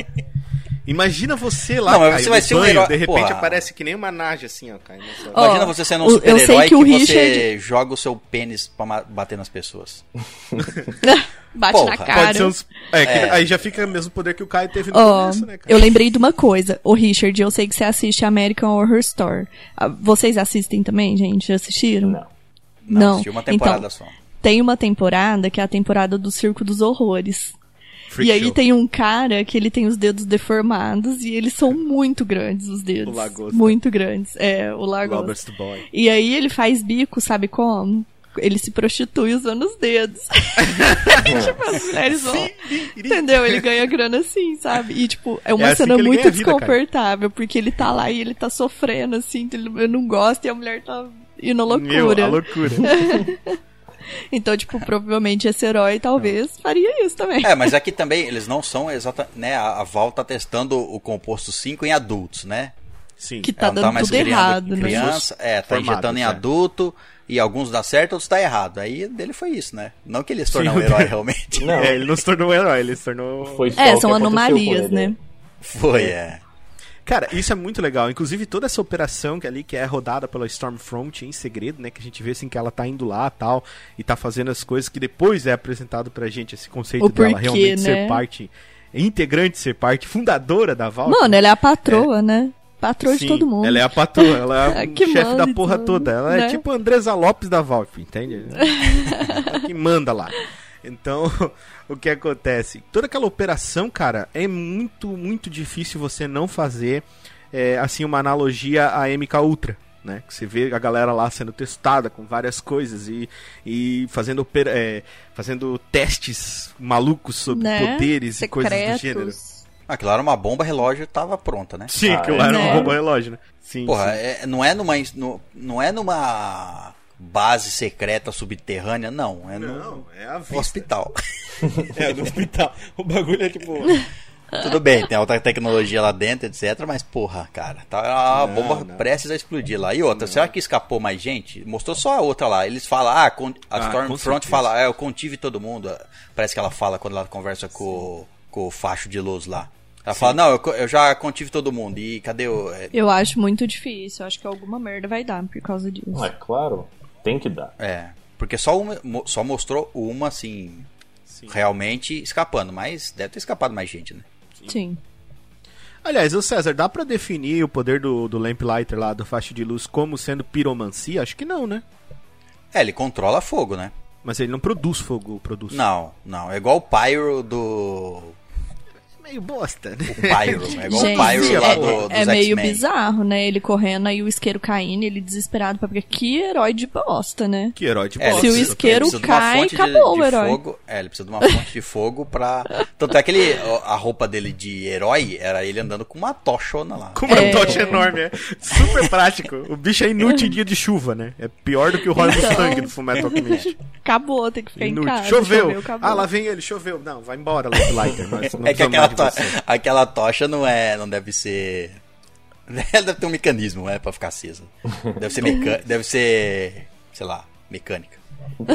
Imagina você lá, Não, Caio, você vai ser um herói- de repente porra. aparece que nem uma naja assim, ó, céu. Ó, Imagina você sendo um o- eu sei super-herói que, que o você Richard- joga o seu pênis pra bater nas pessoas. bate Porra. na cara. Pode ser uns... É, que É. aí já fica o mesmo poder que o Caio teve no Ó, começo, né, cara? eu lembrei de uma coisa. O Richard, eu sei que você assiste American Horror Story. Ah, Vocês assistem também, gente? Já assistiram? Não. Não, Não. assisti uma temporada Então, só. Tem uma temporada que é a temporada do Circo dos Horrores. Freak e aí show. tem um cara que ele tem os dedos deformados e eles são muito grandes, os dedos. O lagosta. Muito grandes. É, o lagosta. Robert's Boy. E aí ele faz bico, sabe como? Ele se prostitui usando os dedos. tipo, as mulheres vão. Entendeu? Ele ganha grana assim, sabe? E, tipo, é uma É assim cena muito vida, cara. desconfortável, porque ele tá lá e ele tá sofrendo, assim, ele não gosta e a mulher tá indo à Meu, loucura. a loucura. Então, tipo, provavelmente esse herói talvez faria isso também. É, mas aqui também eles não são exatamente, né? A, Val tá testando o composto 5 em adultos, né? Sim. Que tá Ela não dando mais tudo errado, né? criança, é, tá Formados, injetando em é. adulto, e alguns dá certo, outros tá errado. Aí dele foi isso, né? Não que ele se tornou Sim, um herói dele- realmente. Não, É, ele não se tornou um herói, ele se tornou. foi só É, são anomalias, ele. né? Foi, é. Cara, isso é muito legal. Inclusive, toda essa operação que ali que é rodada pela Stormfront em segredo, né? Que a gente vê assim que ela tá indo lá tal, e tá fazendo as coisas que depois é apresentado pra gente, esse conceito O dela porquê, realmente né? ser parte, integrante, ser parte fundadora da Valve. Mano, ela é a patroa, né? Patroa de Sim, todo mundo. Ela é a patroa, ela é É que chefe da porra tudo, toda. Ela é né? tipo a Andresa Lopes da Valve, entende? ela que manda lá. Então, o que acontece? Toda aquela operação, cara, é muito, muito difícil você não fazer, é, assim, uma analogia à MK Ultra. Né? Que você vê a galera lá sendo testada com várias coisas e, e fazendo, é, fazendo testes malucos sobre né? poderes e coisas do Secretos. gênero. Aquilo era uma bomba relógio tava pronta, né? Sim, Ah, aquilo lá era né? um robô relógio, né? Sim, Porra, sim. é- não é numa no- não é numa base secreta subterrânea, não, é no Não, é a vista. hospital. É, no hospital. O bagulho é tipo. Tudo bem, tem alta tecnologia lá dentro, etc, mas porra, cara, tá a Não, bomba não. prestes a explodir lá. E outra, será que escapou mais gente? Mostrou só a outra lá. Eles falam, ah, con- a Ah, Stormfront certeza. fala, ah, eu contive todo mundo. Parece que ela fala quando ela conversa com, com o facho de luz lá. Ela fala, não, eu, eu já contive todo mundo. E cadê o. é, Eu acho muito difícil. Eu acho que alguma merda vai dar por causa disso. É claro, tem que dar. É, porque só, uma, só mostrou uma, assim, realmente escapando, mas deve ter escapado mais gente, né? Sim. Aliás, o César, dá pra definir o poder do, do Lamplighter lá, do faixa de luz, como sendo piromancia? Acho que não, né? É, ele controla fogo, né? Mas ele não produz fogo, produz. Não, não, é igual o Pyro do. Meio bosta, né? O Pyro, é igual Gente, o Pyro lá é, do, dos é meio bizarro, né? Ele correndo aí o isqueiro caindo, ele desesperado pra porque que herói de bosta, né? Que herói de É, bosta. Se o isqueiro cai, de- acabou de o herói. Fogo, é, ele precisa de uma fonte de fogo pra. Tanto é que ele, a roupa dele de herói era ele andando com uma tochona lá. Com uma É. tocha enorme, é super prático. O bicho é inútil em dia de chuva, né? É pior do que o Roy Então. Mustang do Fullmetal Alchemist. Acabou, tem que ficar em Inútil. casa. Choveu. acabou. ah, lá vem ele, choveu. Não, vai embora, não É que aquela, to- aquela tocha não é. não deve ser. Deve ter um mecanismo, é, pra ficar acesa. Deve ser mecânica. Deve ser. sei lá, mecânica.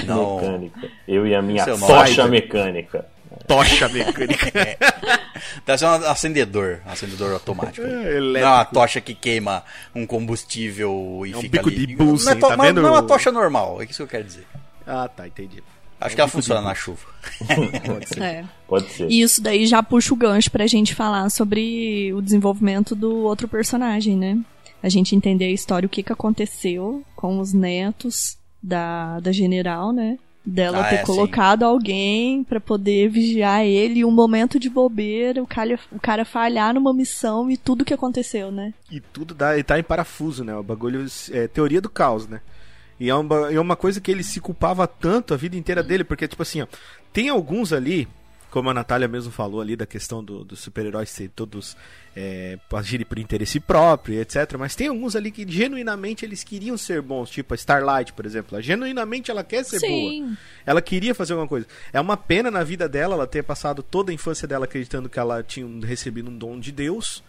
Não. Mecânica. Eu e a minha tocha nome. mecânica. Tocha mecânica. Deve ser um acendedor. Um acendedor automático. É, Não é uma tocha que queima um combustível e É um fica bico ali. de Bunsen, não, é to- tá não- vendo? não é uma tocha normal, é isso que eu quero dizer. Ah, tá, entendi. Acho que ela funciona na chuva. Pode ser. É. Pode ser. E isso daí já puxa o gancho pra gente falar sobre o desenvolvimento do outro personagem, né? A gente entender a história, o que que aconteceu com os netos da, da general, né? Dela Ah, ter é, sim. colocado alguém pra poder vigiar ele e um momento de bobeira, o cara, o cara falhar numa missão e tudo que aconteceu, né? E tudo dá, e tá em parafuso, né? O bagulho é teoria do caos, né? E é uma, é uma coisa que ele se culpava tanto a vida inteira dele, porque, tipo assim, ó, tem alguns ali, como a Natália mesmo falou ali, da questão do- dos super-heróis ser todos é, agirem por interesse próprio, etc. Mas tem alguns ali que genuinamente eles queriam ser bons, tipo a Starlight, por exemplo. Ela, genuinamente ela quer ser boa. Sim. Ela queria fazer alguma coisa. É uma pena na vida dela ela ter passado toda a infância dela acreditando que ela tinha recebido um dom de Deus.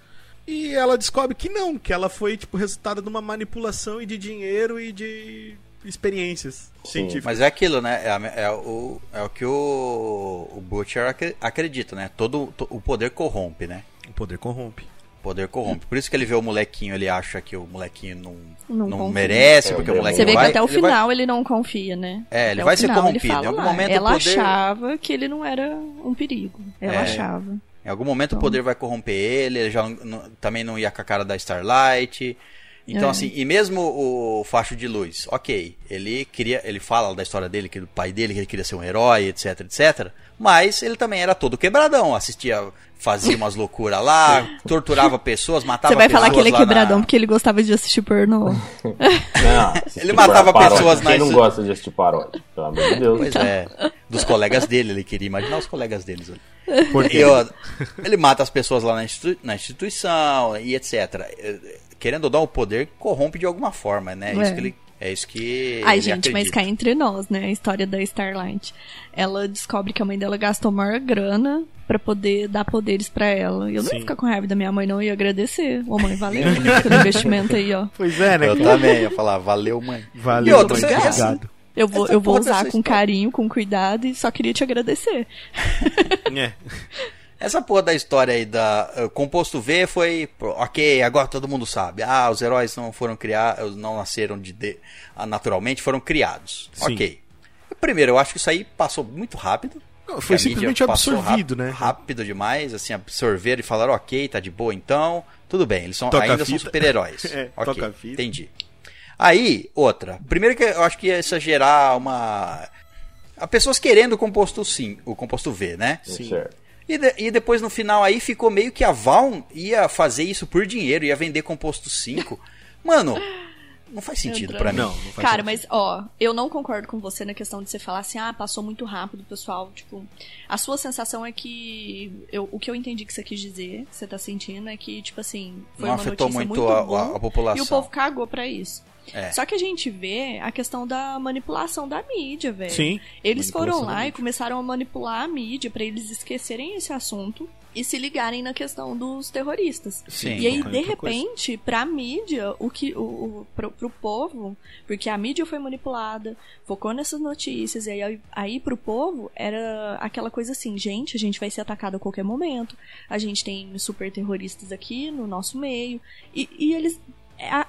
E ela descobre que não, que ela foi tipo resultado de uma manipulação e de dinheiro e de experiências científicas. Mas é aquilo, né? É, é o, é o que o, o Butcher acre- acredita, né? Todo to- o poder corrompe, né? O poder corrompe. O poder corrompe. Por isso que ele vê o molequinho, ele acha que o molequinho não, Não não, merece, É, porque o o moleque Você vê vai, que até o ele vai- final ele não confia, né? É, ele Até vai ser final, corrompido. Fala Em algum lá, momento o ela poder- achava que ele não era um perigo. Ela É. achava. Em algum momento Então. o poder vai corromper ele, ele já não- também não ia com a cara da Starlight. Então, É. assim, e mesmo o facho de luz, ok, ele queria, ele fala da história dele, que do pai dele, que ele queria ser um herói, etc, etc. Mas ele também era todo quebradão, assistia, fazia umas loucuras lá, torturava pessoas, matava Você vai pessoas falar que ele é quebradão na- porque ele gostava de assistir pornô. Não, assistir Ele matava paródia. pessoas Quem nas- não gosta de assistir paródia? Pelo amor de Deus. Pois é, dos colegas dele, ele queria imaginar os colegas deles. ali. Porque E, ó, ele mata as pessoas lá na, institui- na instituição e etc. Eh, Querendo ou não, o poder corrompe de alguma forma, né? É. Isso que ele É isso que. Ai, gente, mas acredita. cá entre nós, né? A história da Starlight. Ela descobre que a mãe dela gastou maior grana pra poder dar poderes pra ela. E eu não Sim. ia ficar com raiva da minha mãe, não. Eu ia agradecer. Ô, mãe, valeu pelo investimento aí, ó. Pois é, né? Eu também ia falar, valeu, mãe. Valeu, E outra, mãe, obrigado. Eu vou, Essa eu vou usar com história. carinho, com cuidado e só queria te agradecer. É. Essa porra da história aí da eh, composto V foi ok, agora todo mundo sabe. Ah, os heróis não foram criados, não nasceram de, de- ah, naturalmente, foram criados. Sim. Ok. Primeiro, eu acho que isso aí passou muito rápido. Não, Foi simplesmente absorvido, né? Rápido demais, assim, absorveram e falaram, ok, tá de boa então, tudo bem, eles são, Toca ainda são super-heróis. É, ok, entendi. Aí, outra. Primeiro que eu acho que ia gerar uma... a Pessoas querendo o composto sim, o composto V, né? Sim. Certo. E, de- e depois no final aí ficou meio que a Valn ia fazer isso por dinheiro, ia vender composto 5. Mano, não faz sentido pra mim. Não, não faz Cara, sentido. mas ó, eu não concordo com você na questão de você falar assim, ah, passou muito rápido, pessoal. Tipo, a sua sensação é que. Eu, o que eu entendi que você quis dizer, que você tá sentindo, é que, tipo assim, foi Não uma afetou notícia muito muito, a- bom, a- a população. E o povo cagou pra isso. É. Só que a gente vê a questão da manipulação da mídia, velho. Sim. Eles foram lá e começaram a manipular a mídia pra eles esquecerem esse assunto e se ligarem na questão dos terroristas. Sim. E aí, de coisa. repente, pra mídia, o que o, o pro, pro povo, porque a mídia foi manipulada, focou nessas notícias, e aí, aí pro povo era aquela coisa assim, gente, a gente vai ser atacado a qualquer momento, a gente tem super terroristas aqui no nosso meio, e, e eles. É A,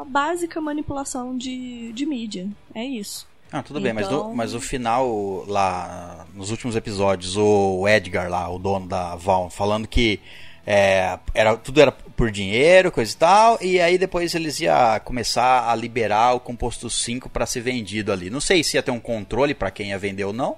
a básica manipulação de, de mídia. É isso. Ah, tudo bem, mas, no, Então- mas o final lá, nos últimos episódios, o Edgar lá, o dono da Valve, falando que é, era, tudo era por dinheiro, coisa e tal, e aí depois eles iam começar a liberar o composto 5 pra ser vendido ali. Não sei se ia ter um controle pra quem ia vender ou não,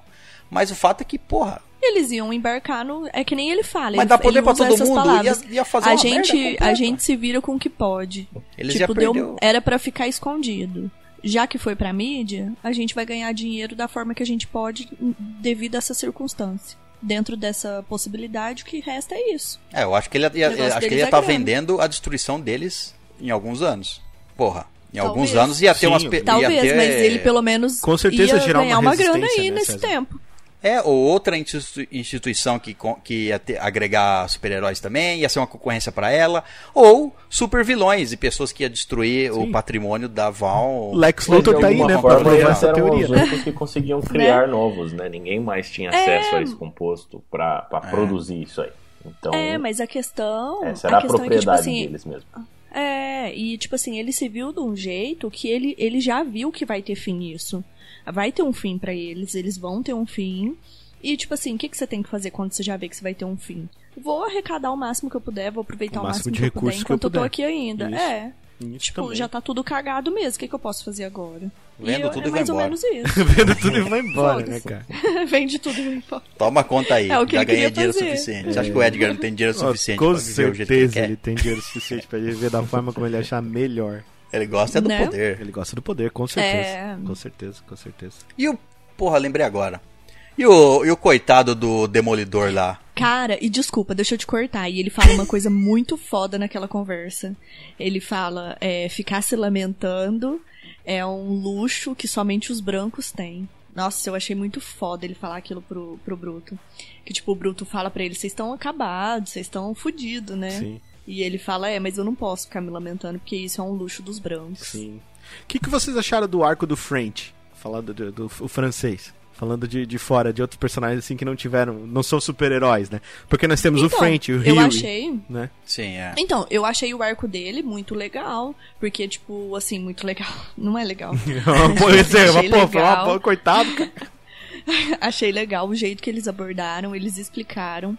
mas o fato é que, porra, Eles iam embarcar no. É que nem ele fala. Mas ele, dá poder ele pra todo essas mundo, palavras. ia- ia fazer a uma gente. A gente se vira com o que pode. eles tipo, iam deu, perder o- era pra ficar escondido. Já que foi pra mídia, a gente vai ganhar dinheiro da forma que a gente pode devido a essa circunstância. Dentro dessa possibilidade, o que resta é isso. É, eu acho que ele ia, acho que ele ia é estar grana. vendendo a destruição deles em alguns anos. Porra, em alguns Talvez. anos ia ter Sim, umas Talvez, ter- mas ele pelo menos Com certeza ia gerar uma ganhar uma grana resistência, aí né, nesse César? tempo. É, ou outra institu- instituição que, que ia ter- agregar super-heróis também, ia ser uma concorrência pra ela, ou super vilões e pessoas que ia destruir o Sim. patrimônio da Val. Lex Luthor tá aí, alguma né? Pra forma, provar essa eram teoria. os né? únicos que conseguiam criar novos, né? Ninguém mais tinha acesso a esse composto pra, pra produzir isso aí. Então, É, mas a questão. essa era a, questão é que, tipo propriedade assim, deles mesmo. É, e tipo assim, ele se viu de um jeito que ele, ele já viu que vai ter fim isso. Vai ter um fim pra eles, eles vão ter um fim. E tipo assim, o que, que você tem que fazer quando você já vê que você vai ter um fim? Vou arrecadar o máximo que eu puder, vou aproveitar O o máximo máximo, de que eu puder recursos que eu enquanto eu tô puder. aqui ainda. Isso. É, Isso tipo, também. já tá tudo cagado mesmo, o que, que eu posso fazer agora? Vendo eu- tudo é e vai mais ou embora. menos isso. Vendo tudo e vai embora, né, cara? Vende tudo e vai embora. Toma conta aí, É o que já ele ganhei dinheiro fazer. suficiente. Você acha que o Edgar não tem dinheiro Ó, suficiente com pra viver o jeito que ele certeza quer? ele tem dinheiro suficiente pra viver da forma como ele achar melhor. Ele gosta do Né? poder. Ele gosta do poder, com certeza. É. Com certeza, com certeza. E o. Porra, lembrei agora. E o, e o coitado do Demolidor lá? Cara, e desculpa, deixa eu te cortar. E ele fala uma coisa muito foda naquela conversa. Ele fala, é, ficar se lamentando é um luxo que somente os brancos têm. Nossa, eu achei muito foda ele falar aquilo pro, pro Bruto. Que, tipo, o Bruto fala pra ele, vocês estão acabados, vocês estão fudidos, né? Sim, E ele fala, é, mas eu não posso ficar me lamentando, porque isso é um luxo dos brancos. sim. O que, que vocês acharam do arco do French? Falando do, do- o francês. Falando de, de fora, de outros personagens assim que não tiveram. Não são super-heróis, né? Porque nós temos o Então, French, o eu Huey, achei né? Sim, é. Então, eu achei o arco dele muito legal. Porque, tipo, assim, muito legal. Não é legal. Pô, esse é uma Achei pô, uma pô, coitado, cara. Achei legal o jeito que eles abordaram, eles explicaram.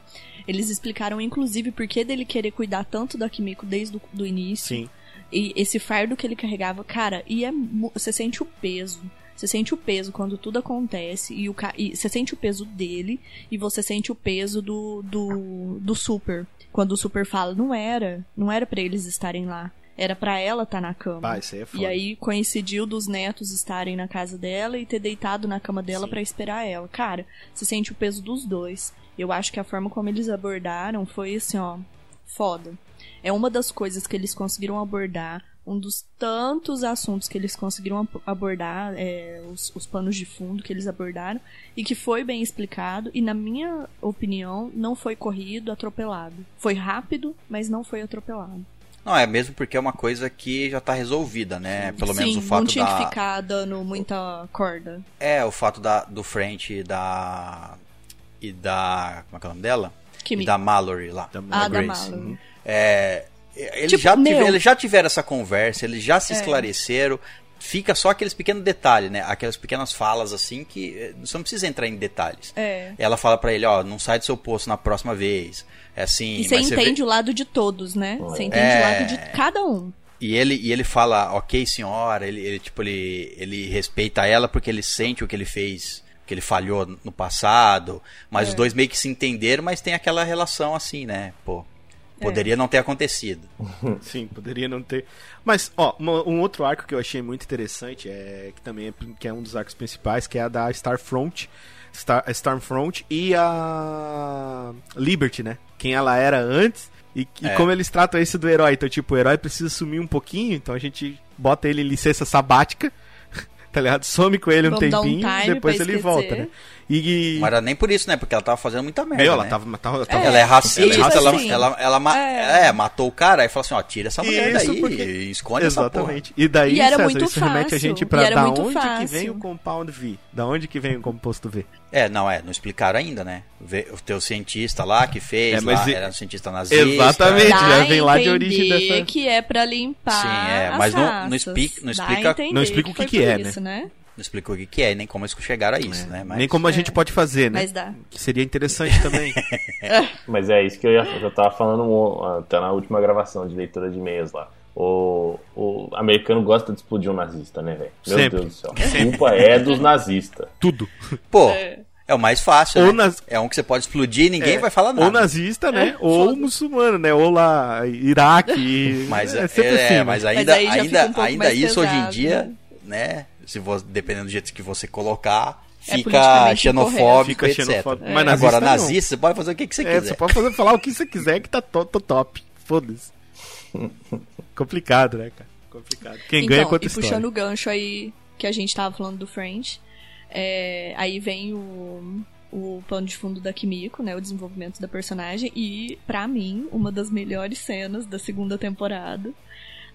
Eles explicaram, inclusive, por que dele querer cuidar tanto da Kimiko desde o do início. Sim. E esse fardo que ele carregava, cara, e é, você sente o peso. Você sente o peso quando tudo acontece. E, o, e você sente o peso dele. E você sente o peso do, do, do Super. Quando o Super fala, não era. Não era pra eles estarem lá. Era pra ela estar na cama. Ah, isso aí é foda. E aí coincidiu dos netos estarem na casa dela e ter deitado na cama dela pra esperar ela. Cara, você sente o peso dos dois. Eu acho que a forma como eles abordaram foi assim, ó, foda. É uma das coisas que eles conseguiram abordar um dos tantos assuntos que eles conseguiram ab- abordar, é, os, os panos de fundo que eles abordaram, e que foi bem explicado, e na minha opinião, não foi corrido, atropelado. Foi rápido, mas não foi atropelado. Não, é mesmo porque é uma coisa que já tá resolvida, né? Pelo menos Sim, o fato não tinha da. que ficar dando muita corda. É, o fato da, do French e da. E da. Como é que é o nome dela? Que E da Mallory lá. Da Ah, da Grace. Mallory. Uhum. É, eles, Tipo, já tiver- eles já tiveram essa conversa, eles já se É. esclareceram. Fica só aqueles pequenos detalhes, né? Aquelas pequenas falas assim que eh, você não precisa entrar em detalhes. É. Ela fala pra ele, ó, não sai do seu posto na próxima vez. É assim, E você mas vê- entende o lado de todos, né? Você entende É. o lado de cada um. E ele, e ele fala, ok, senhora, ele, ele, tipo, ele, ele respeita ela porque ele sente o que ele fez, que ele falhou no passado, mas É. os dois meio que se entenderam, mas tem aquela relação assim, né? Pô, poderia não ter acontecido. Sim, poderia não ter. Mas, ó, um outro arco que eu achei muito interessante, é que também é, que é um dos arcos principais, que é a da Starfront, Star, a Stormfront e a Liberty, né? Quem ela era antes e, e É. como eles tratam isso do herói. Então, tipo, o herói precisa sumir um pouquinho, então a gente bota ele em licença sabática, tá ligado? Some com ele um Vamos um tempinho, time depois ele esquecer. volta, né? E... Não era nem por isso, né? Porque ela tava fazendo muita merda. Meu, ela né? tava, tava, tava- Ela é racista, E, tipo ela, assim, ela, ela ma- é. é, matou o cara, aí falou assim, ó, tira essa mulher Isso, daí porque- e esconde essa porra. Exatamente. E daí, E era César, muito isso remete a fácil, gente e pra da onde que fácil. vem o Compound V? Da onde que vem o composto V? É, não, é, não explicaram ainda, né? O teu cientista lá que fez, É, mas lá, e- era um cientista nazista. Exatamente. Já a vem lá de origem dessa- que é pra limpar Sim, é, as mas não- não explica- não explica- não explica o que que por é, isso, né? Não explicou o que, que é, e nem como eles chegaram a isso, né? Mas... Nem como a gente pode fazer, né? Mas dá. Que seria interessante também. Mas é isso que eu, ia, eu tava falando até na última gravação de leitura de e-mails lá. O, o americano gosta de explodir um nazista, né, velho? Meu Sempre. Deus do céu. A culpa é dos nazistas. Tudo. Pô, É. é, o mais fácil, Ou né? nas- É um que você pode explodir e ninguém É, vai falar nada. Ou nazista, né? É, ou foda. muçulmano, né? Ou lá, Iraque. Mas, é é, sempre é, assim. né? mas ainda, fica ainda, um ainda isso hoje em pesado, dia, né? Se você, dependendo do jeito que você colocar, É fica xenofóbico, Fica etc. xenofóbico. É. Mas Agora, nazista não. nazista, você pode fazer o que, que você É, quiser. você pode fazer, falar o que você quiser que tá to- tô top. Foda-se. Complicado, né, cara? Complicado. Quem ganha então, conta e história. puxando o gancho aí que a gente tava falando do French, é, aí vem o, o plano de fundo da Kimiko, né, o desenvolvimento da personagem e pra mim uma das melhores cenas da segunda temporada,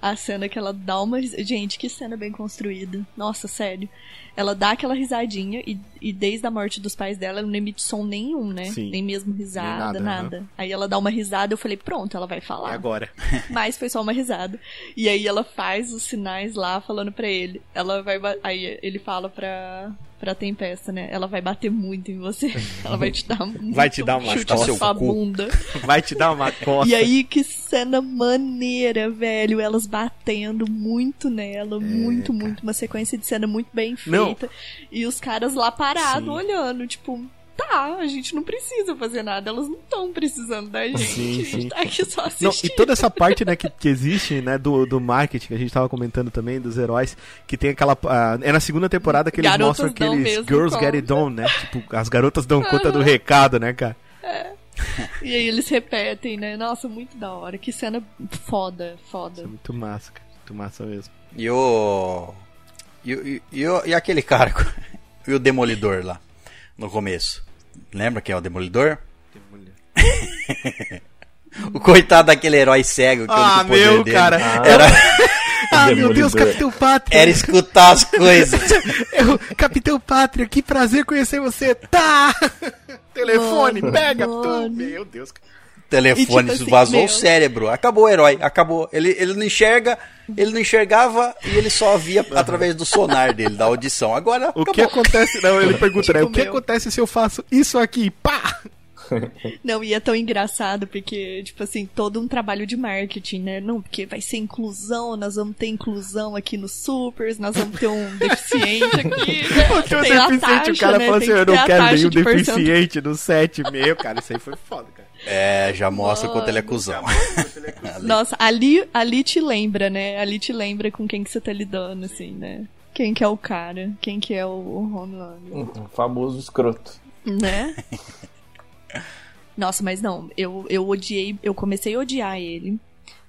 a cena que ela dá uma, gente, que cena bem construída. Nossa, sério. Ela dá aquela risadinha e, e desde a morte dos pais dela ela não emite som nenhum, né? Sim. Nem mesmo risada, nada, nada. Aí ela dá uma risada, eu falei, pronto, ela vai falar É agora. mas foi só uma risada. E aí ela faz os sinais lá falando pra ele. Ela vai aí ele fala pra pra Tempesta, né? Ela vai bater muito em você. Ela vai te dar muito Vai te dar uma chute na sua cu. bunda. Vai te dar uma costa. E aí que cena maneira, velho, elas batendo muito nela, muito, muito uma sequência de cena muito bem É, Não. Feita. E os caras lá parados Sim. olhando, tipo, tá, a gente não precisa fazer nada, elas não estão precisando da gente. Sim, a gente sim. tá aqui só Não, assistindo. e toda essa parte né, que, que existe né, do, do marketing, que a gente tava comentando também, dos heróis, que tem aquela. ah, é na segunda temporada que eles Garotas mostram aqueles Girls conta. Get It Done, né? Tipo, as garotas dão conta do recado, né, cara? E aí eles repetem, né? Nossa, muito da hora. Que cena foda, Isso foda. é muito massa, cara. Muito massa mesmo. E o. E, o- e, e o- e aquele cara. E o Demolidor lá, no começo. Lembra quem é o Demolidor? O coitado daquele herói cego. Que o Ah, único poder meu, dele cara. Era, Ah, meu Deus. Capitão Pátria! era escutar as coisas. Eu, Capitão Pátria, que prazer conhecer você! Tá! Telefone, Mano, pega mano. tudo! Meu Deus, cara. telefone, E tipo assim, vazou meu. o cérebro. Acabou o herói, acabou. Ele, ele não enxerga, ele não enxergava e ele só via através do sonar dele, da audição. Agora, O acabou. que acontece? Não, ele pergunta, né? Tipo, O que meu. acontece se eu faço isso aqui? Pá! Não, e é tão engraçado porque, tipo assim, todo um trabalho de marketing, né? Não, porque vai ser inclusão, nós vamos ter inclusão aqui nos supers, nós vamos ter um deficiente aqui. né? O teu Tem a deficiente, taxa, o cara né? fala Tem assim, eu não quero nenhum de deficiente no set. Meu, cara, isso aí foi foda, cara. É, já mostra o quanto ele é cuzão. Nossa, ali, ali te lembra, né? Ali te lembra com quem que você tá lidando, assim, né? Quem que é o cara? Quem que é o, o Homelander? Um famoso escroto. Né? Nossa, mas não, eu, eu odiei, eu comecei a odiar ele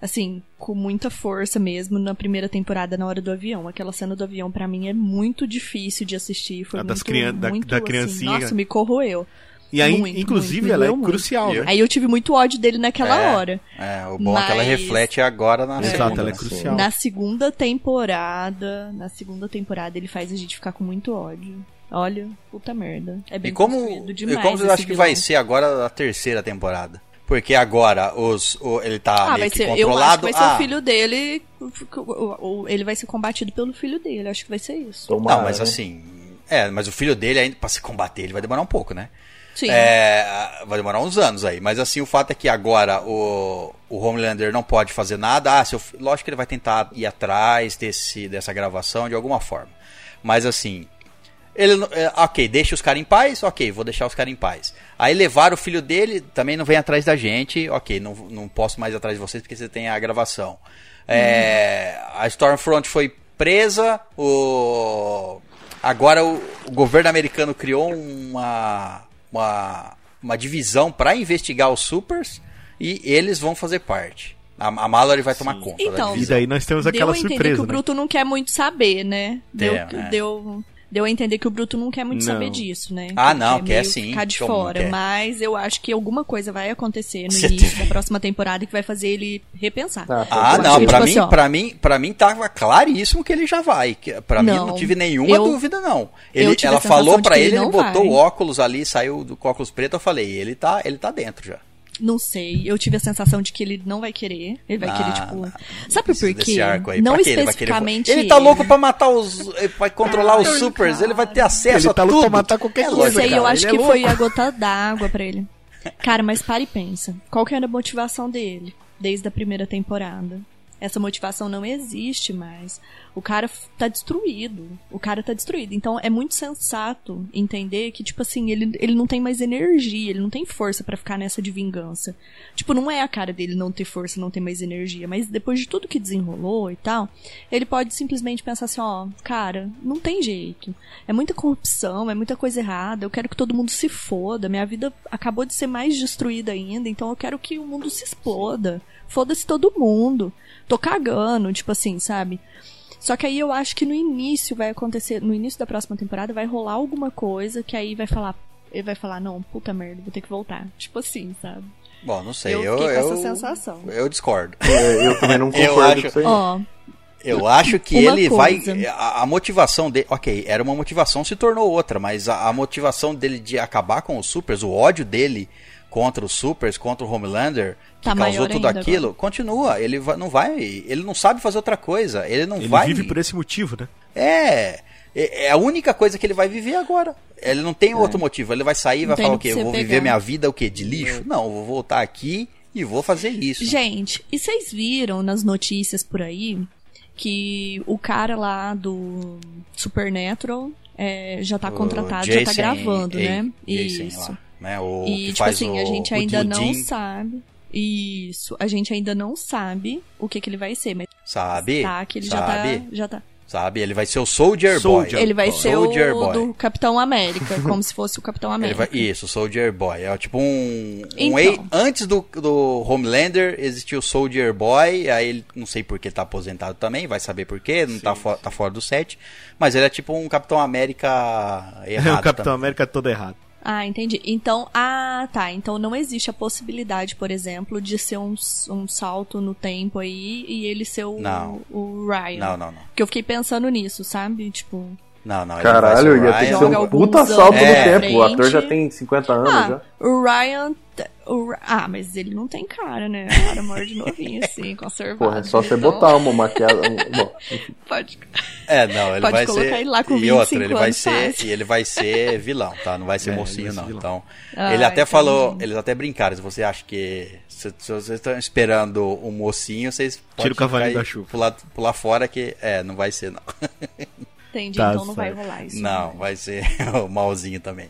assim, com muita força mesmo na primeira temporada, na hora do avião. Aquela cena do avião, pra mim, é muito difícil de assistir. Foi A das muito, crian- da- muito, da assim, criancinha. nossa, me corroeu. E aí, Muito, inclusive, muito, ela é muito. crucial, né? Aí eu tive muito ódio dele naquela É. hora. É, o bom é que ela Mas- reflete agora na Exato, segunda. ela é né? crucial. Na segunda temporada, na segunda temporada ele faz a gente ficar com muito ódio. Olha, puta merda. É bem E como, construído e demais como você esse acha que vai ser agora a terceira temporada? Porque agora os, o- ele tá Ah, meio vai que ser, eu acho controlado. que vai ser ah, o filho dele, ele vai ser combatido pelo filho dele, acho que vai ser isso. Tomara, Não, mas né? assim. É, mas o filho dele ainda, pra se combater, ele vai demorar um pouco, né? Sim. É, vai demorar uns anos aí. Mas assim, o fato é que agora o, o Homelander não pode fazer nada. Ah, seu, lógico que ele vai tentar ir atrás desse, dessa gravação de alguma forma. Mas assim. Ele, é, ok, deixa os caras em paz, ok, vou deixar os caras em paz. Aí levaram o filho dele, também não vem atrás da gente, ok, não, não posso mais ir atrás de vocês porque você tem a gravação. É, a Stormfront foi presa, o, agora o, o governo americano criou uma, uma, uma divisão para investigar os supers e eles vão fazer parte. A, a Mallory vai tomar conta da Então, E daí nós temos aquela deu surpresa, que o né? Bruto não quer muito saber, né? Deu, É, é. deu, deu a entender que o Bruto não quer muito Não. saber disso, né? Ah, Que não, quer quer sim, Ficar de não fora. Mas eu acho que alguma coisa vai acontecer no Você início tem- da próxima temporada que vai fazer ele repensar. Ah, Ah, não, acho que, pra tipo mim, assim, ó. pra mim, pra mim tava claríssimo que ele já vai. que- Pra mim Não, não tive nenhuma eu- dúvida não. Ele, ela falou pra ele, ele ele não botou vai. o óculos ali, saiu do óculos preto, eu falei, ele tá, ele tá dentro já. Não sei, eu tive a sensação de que ele não vai querer. Ele vai Ah, querer, tipo. não. Sabe por quê? Não quê? Ele especificamente. Ele tá louco pra matar os. Vai controlar os supers, ele vai ter acesso Ele a tá louco tudo. pra matar qualquer É coisa, Não sei, cara, eu acho ele que é foi louco. a gota d'água pra ele. Cara, mas para e pensa. Qual que era a motivação dele desde a primeira temporada? Essa motivação não existe mais. O cara tá destruído. O cara tá destruído. Então é muito sensato entender que, tipo assim, ele, ele não tem mais energia, ele não tem força pra ficar nessa de vingança. Tipo, não é a cara dele não ter força, não ter mais energia. Mas depois de tudo que desenrolou e tal, ele pode simplesmente pensar assim, ó, cara, não tem jeito. É muita corrupção, é muita coisa errada. Eu quero que todo mundo se foda. Minha vida acabou de ser mais destruída ainda, então eu quero que o mundo se exploda. Foda-se todo mundo. Tô cagando, tipo assim, sabe? Só que aí eu acho que no início vai acontecer, no início da próxima temporada vai rolar alguma coisa que aí vai falar, ele vai falar, não, puta merda, vou ter que voltar. Tipo assim, sabe? Bom, não sei. Eu Eu, eu, essa sensação. eu discordo. É, eu também não Eu concordo acho- com isso aí. Ó, Eu acho que ele coisa. vai. A, a motivação dele. Ok, era uma motivação, se tornou outra, mas a, a motivação dele de acabar com os supers, o ódio dele contra os supers, contra o Homelander, que Tá causou tudo aquilo, continua. Ele vai- não vai. Ele não sabe fazer outra coisa. Ele não Ele vai. vive por esse motivo, né? É. É é a única coisa que ele vai viver agora. Ele não tem outro motivo. Ele vai sair e vai falar o quê? que Eu vou pegar. viver minha vida o quê? De lixo? Não, eu vou voltar aqui e vou fazer isso. Gente, e vocês viram nas notícias por aí que o cara lá do Supernatural é, já tá contratado, já tá Jason gravando, A- né? Jason Isso. lá, né? O E, que tipo faz assim, o- a gente o ainda não sabe. Isso, a gente ainda não sabe o que que ele vai ser, mas Sabe? tá que ele sabe? já tá, já tá. Sabe? Ele vai ser o Soldier, Soldier. Boy. Ele vai Boy. ser Soldier o Boy. do Capitão América, como se fosse o Capitão América. vai, isso, Soldier Boy. É tipo um. um Então. antes do, do Homelander existia o Soldier Boy. Aí ele, não sei por que ele tá aposentado também, vai saber por quê, não tá, fo- tá fora do set. Mas ele é tipo um Capitão América É errado. o Capitão também. América todo errado. Ah, entendi. Então, ah, tá. Então não existe a possibilidade, por exemplo, de ser um, um salto no tempo aí e ele ser o, Não. o Ryan. Não, não, não. Porque eu fiquei pensando nisso, sabe? Tipo, Não, não. Caralho, o ia ter que ser um puta salto à no tempo. O ator já tem 50 anos ah, já. o Ryan. O ah, mas ele não tem cara, né? Cara, morre novinho, assim, conservado. Porra, é só você Então, botar uma maquiagem. Pode... É, não, ele Pode vai colocar ser. ele lá com e outra, 25 ele vai ser, fácil. e ele vai ser vilão, tá? Não vai ser É, ele mocinho vai ser não. vilão. Então, Ah, ele até entendi. falou, eles até brincaram, se você acha que se, se vocês estão esperando um mocinho, vocês podem o cavalinho da chuva. Pular, pular fora que é, não vai ser não. Entendi, Tá então não vai certo. rolar isso. Não, vai ser o malzinho também.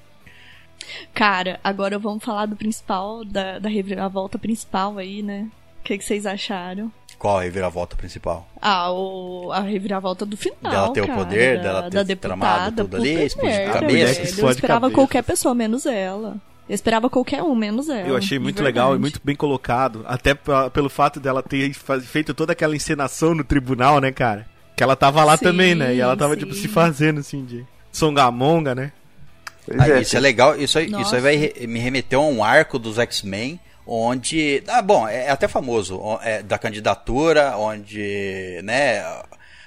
Cara, agora vamos falar do principal, da, da reviravolta principal aí, né? O que, que vocês acharam? Qual a reviravolta principal? Ah, o, a reviravolta do final. Dela ter o cara, poder, da, dela ter da deputada, tramado tudo ali, explodir merda, cabeça. velho. Eu esperava cabeça. qualquer pessoa, menos ela. Eu esperava qualquer um, menos ela. Eu achei muito legal e muito bem colocado. Até pelo fato dela ter feito toda aquela encenação no tribunal, né, cara? Que ela tava lá Sim, também, né? E ela tava, tipo, sim. se fazendo, assim, de songamonga, né? Ah, é, isso é legal, isso aí, isso aí vai me remeter a um arco dos X-Men, onde. Ah, bom, é até famoso, é, da candidatura, onde, né,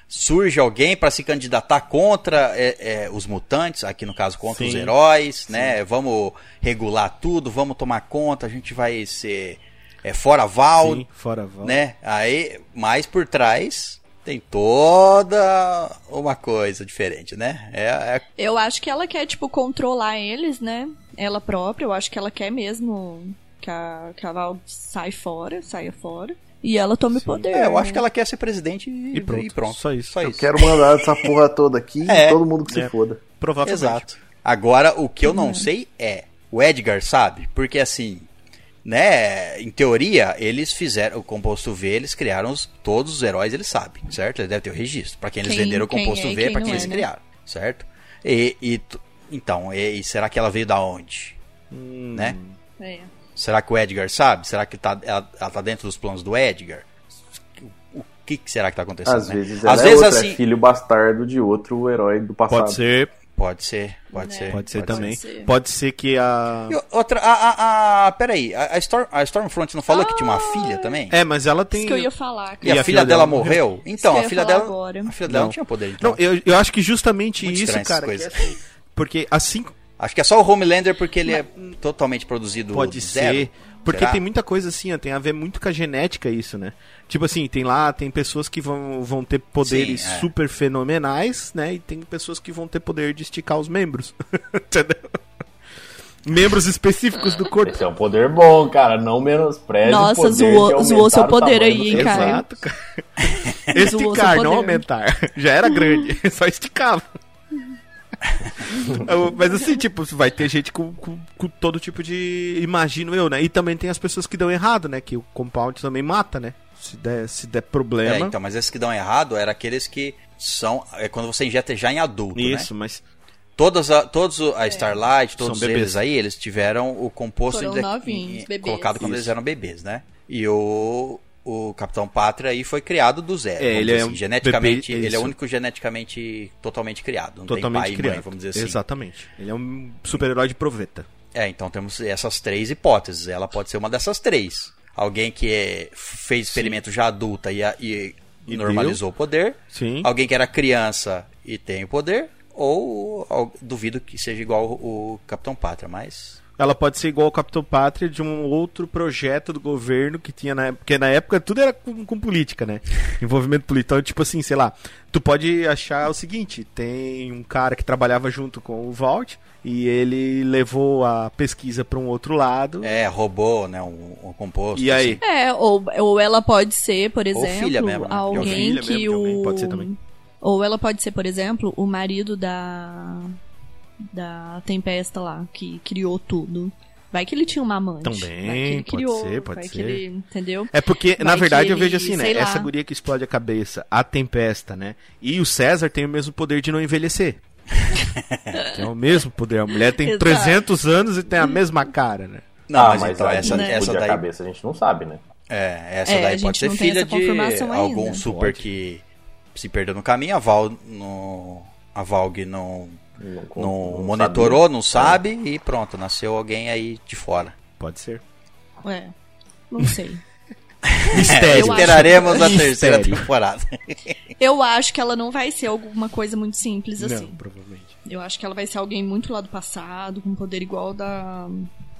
surge alguém para se candidatar contra é, é, os mutantes, aqui no caso contra Sim. os heróis, né? Vamos regular tudo, vamos tomar conta, a gente vai ser é, fora Val, Sim, fora Val. né? Aí, mais por trás tem toda uma coisa diferente, né? É, é Eu acho que ela quer, tipo, controlar eles, né? Ela própria, eu acho que ela quer mesmo que a, que a Val sai fora, saia fora. E ela tome o poder. É, eu acho né? que ela quer ser presidente e, E pronto, e pronto. só isso. Só Eu isso. quero mandar essa porra toda aqui É. e todo mundo que se É. foda. Provavelmente. Exato. Agora, o que eu Uhum. não sei é, o Edgar sabe? Porque assim, né, em teoria, eles fizeram o composto V, eles criaram os- todos os heróis, eles sabem, certo? Ele deve ter o registro. Pra quem eles Quem- venderam o composto é V, não quem é, eles né? criaram, certo? E, e então, e, e será que ela veio da onde? Hum, Né? É. Será que o Edgar sabe? Será que tá, ela, ela tá dentro dos planos do Edgar? O que, que será que tá acontecendo? Às né? vezes ela Às é vezes outra, assim. é filho bastardo de outro herói do passado. Pode ser, Pode ser, pode Né? ser. pode ser pode também. ser. Pode ser que a. E outra, a, a, a, peraí, a, a, Storm, a Stormfront não falou que tinha uma filha também? É, mas ela tem. Isso que eu ia falar, E, cara. a, filha, dela morreu? Então, que eu a filha dela. agora. A filha dela não, Não. tinha poder, então. Não, eu, eu acho que justamente Muito isso, cara. é assim, porque assim Acho que é só o Homelander porque ele é totalmente produzido Pode zero. Porque Será? tem muita coisa assim, ó, tem a ver muito com a genética isso, né? Tipo assim, tem lá, tem pessoas que vão, vão ter poderes Sim, é. super fenomenais, né? E tem pessoas que vão ter poder de esticar os membros. Entendeu? Membros específicos do corpo. Esse é um poder bom, cara. Não menospreze Nossa, o poder zoou- zoou seu poder aí, hein, cara? Exato, cara. Esticar, não aumentar. Já era grande, só esticava. Mas assim, tipo, vai ter gente com, com- com todo tipo de. Imagino eu, né? E também tem as pessoas que dão errado, né? Que o compound também mata, né? Se der, se der É, problema. então, mas esses que dão errado eram aqueles que são. É quando você injeta já em adulto, Isso, né? mas. Todas a, todos a Starlight, todos São bebês. eles aí, eles tiveram o composto Foram de- novinhos, em- colocado quando Isso. eles eram bebês, né? E o, o Capitão Pátria aí foi criado do zero. É, ele é assim. geneticamente, bebê, ele é o único geneticamente totalmente criado. Não Totalmente tem pai e criado. mãe, vamos dizer assim. Exatamente. Ele é um super-herói de proveta. É, então temos essas três hipóteses. Ela pode ser uma dessas três. Alguém que é- fez experimento já adulta e, e E normalizou o poder. Sim. Alguém que era criança e tem o poder. Ou al- duvido que seja igual o, o Capitão Pátria, mas. Ela pode ser igual ao Capitão Pátria de um outro projeto do governo que tinha na época. Porque na época tudo era com, com política, né? Envolvimento político. Então, tipo assim, sei lá, tu pode achar o seguinte: tem um cara que trabalhava junto com o Vault e ele levou a pesquisa para um outro lado. É, roubou, né? Um, um composto. E aí? assim. É, ou, ou ela pode ser, por exemplo, filha mesmo, né? Alguém. Filha que mesmo de o. alguém, pode ser também. Ou ela pode ser, por exemplo, o marido da. Da Tempesta lá, que criou tudo. Vai que ele tinha uma amante. Também, vai que ele pode criou, ser, pode vai ser. que ele, entendeu? É porque, Vai na verdade, eu ele, vejo assim, né? lá. Essa guria que explode a cabeça, a Tempesta, né? E o César tem o mesmo poder de não envelhecer. tem o mesmo poder. A mulher tem Exato. 300 anos e tem a mesma cara, né? Não, ah, mas, mas então essa, né? essa daí. a cabeça a gente não sabe, né? É, essa É, a daí gente pode ser não tem filha de algum ainda. super que se perdeu no caminho. A Val no, a Valg não, Não, não, não monitorou, sabia. não sabe e pronto, nasceu alguém aí de fora. Pode ser. É. Não sei. Mistério. Eu acho- Esperaremos a terceira Mistério. temporada. Eu acho que ela não vai ser alguma coisa muito simples assim. Não, provavelmente. Eu acho que ela vai ser alguém muito lá do passado, com poder igual da.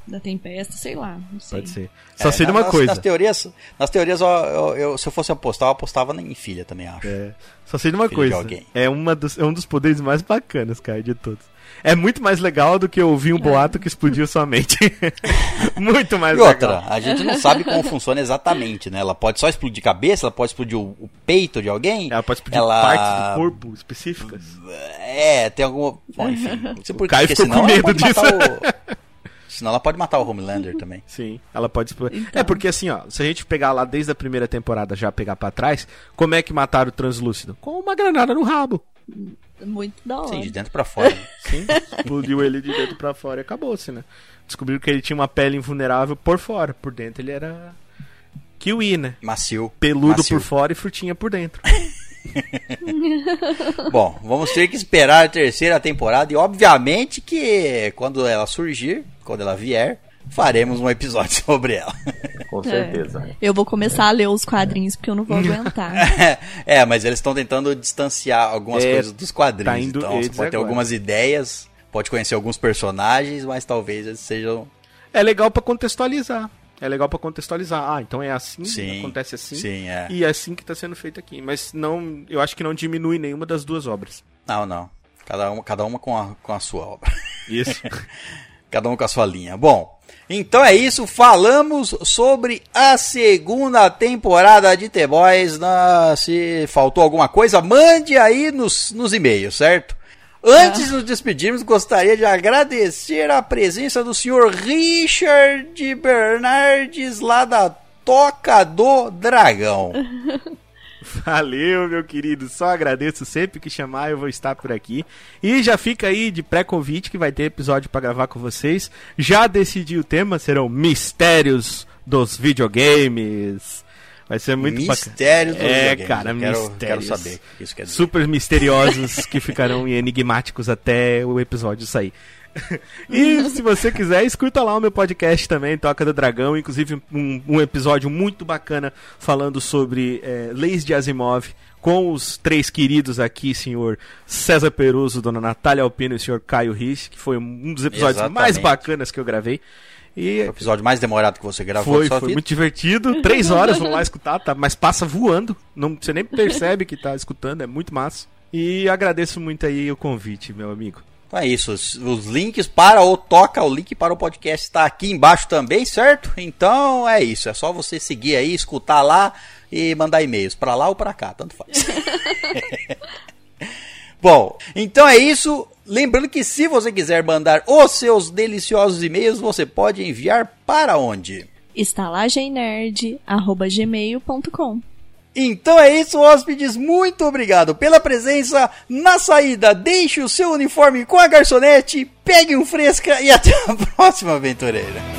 Da Tempesta, sei lá. Não sei. Pode ser. Só É, sei de nas, uma coisa. Nas teorias, nas teorias ó, eu, eu- se eu fosse apostar, eu apostava em filha também, acho. É, só sei de uma Filho de coisa. alguém. É, uma dos, é um dos poderes mais bacanas, cara, de todos. É muito mais legal do que ouvir um boato que explodiu sua mente. muito mais E outra, legal. a gente não sabe como funciona exatamente, né? Ela pode só explodir cabeça, ela pode explodir o, o peito de alguém. Ela pode explodir ela- partes do corpo específicas. É, tem alguma. Bom, enfim. Se por- Caio porque ficou senão com ela medo disso. Senão ela pode matar o Homelander também. Sim, ela pode explodir. Então. É porque assim, ó, se a gente pegar lá desde a primeira temporada já pegar pra trás, como é que mataram o Translúcido? Com uma granada no rabo. Muito da hora. Sim, de dentro pra fora. né? Sim, explodiu ele de dentro pra fora e acabou-se, né? Descobriram que ele tinha uma pele invulnerável por fora, por dentro ele era kiwi, né? Macio. Peludo macio. por fora e frutinha por dentro. Bom, vamos ter que esperar a terceira temporada e obviamente que quando ela surgir, quando ela vier, faremos um episódio sobre ela. Com certeza. Eu vou começar a ler os quadrinhos porque eu não vou aguentar. é, mas eles estão tentando distanciar algumas É, coisas dos quadrinhos. tá indo então você pode ter agora. algumas ideias, pode conhecer alguns personagens, mas talvez eles sejam. É legal pra contextualizar. É legal pra contextualizar. Ah, então é assim, Sim. acontece assim. Sim, é. E é assim que tá sendo feito aqui. Mas não, eu acho que não diminui nenhuma das duas obras. Não, não. Cada uma, cada uma com, a, com a sua obra. Isso. Cada um com a sua linha. Bom, então é isso. Falamos sobre a segunda temporada de The Boys. Na- se faltou alguma coisa, mande aí nos, nos e-mails, certo? Antes de nos despedirmos, gostaria de agradecer a presença do senhor Richard Bernardes, lá da Toca do Dragão. Valeu, meu querido. Só agradeço sempre que chamar, eu vou estar por aqui. E já fica aí de pré-convite que vai ter episódio pra gravar com vocês. Já decidi o tema, serão mistérios dos videogames. Vai ser muito bacana. Mistérios dos É, videogames. cara, quero, mistérios. quero saber isso quer dizer. Super misteriosos que ficarão enigmáticos até o episódio sair. e se você quiser, escuta lá o meu podcast também, Toca do Dragão, inclusive um, um episódio muito bacana falando sobre é, leis de Asimov com os três queridos aqui, senhor César Peruso, dona Natália Alpino e o senhor Caio Rich, que foi um dos episódios Exatamente. mais bacanas que eu gravei. E O episódio mais demorado que você gravou foi, foi vida. muito divertido. Três horas, vamos lá escutar, tá? Mas passa voando. Não, você nem percebe que tá escutando, é muito massa. E agradeço muito aí o convite, meu amigo. Então é isso. Os, os links para o Toca, o link para o podcast está aqui embaixo também, certo? Então é isso. É só você seguir aí, escutar lá e mandar e-mails para lá ou para cá, tanto faz. Bom, então é isso. Lembrando que se você quiser mandar os seus deliciosos e-mails, você pode enviar para onde? estalagemnerd@gmail.com. Então é isso, hóspedes. Muito obrigado pela presença. Na saída, deixe o seu uniforme com a garçonete, pegue um fresca e até a próxima, aventureira.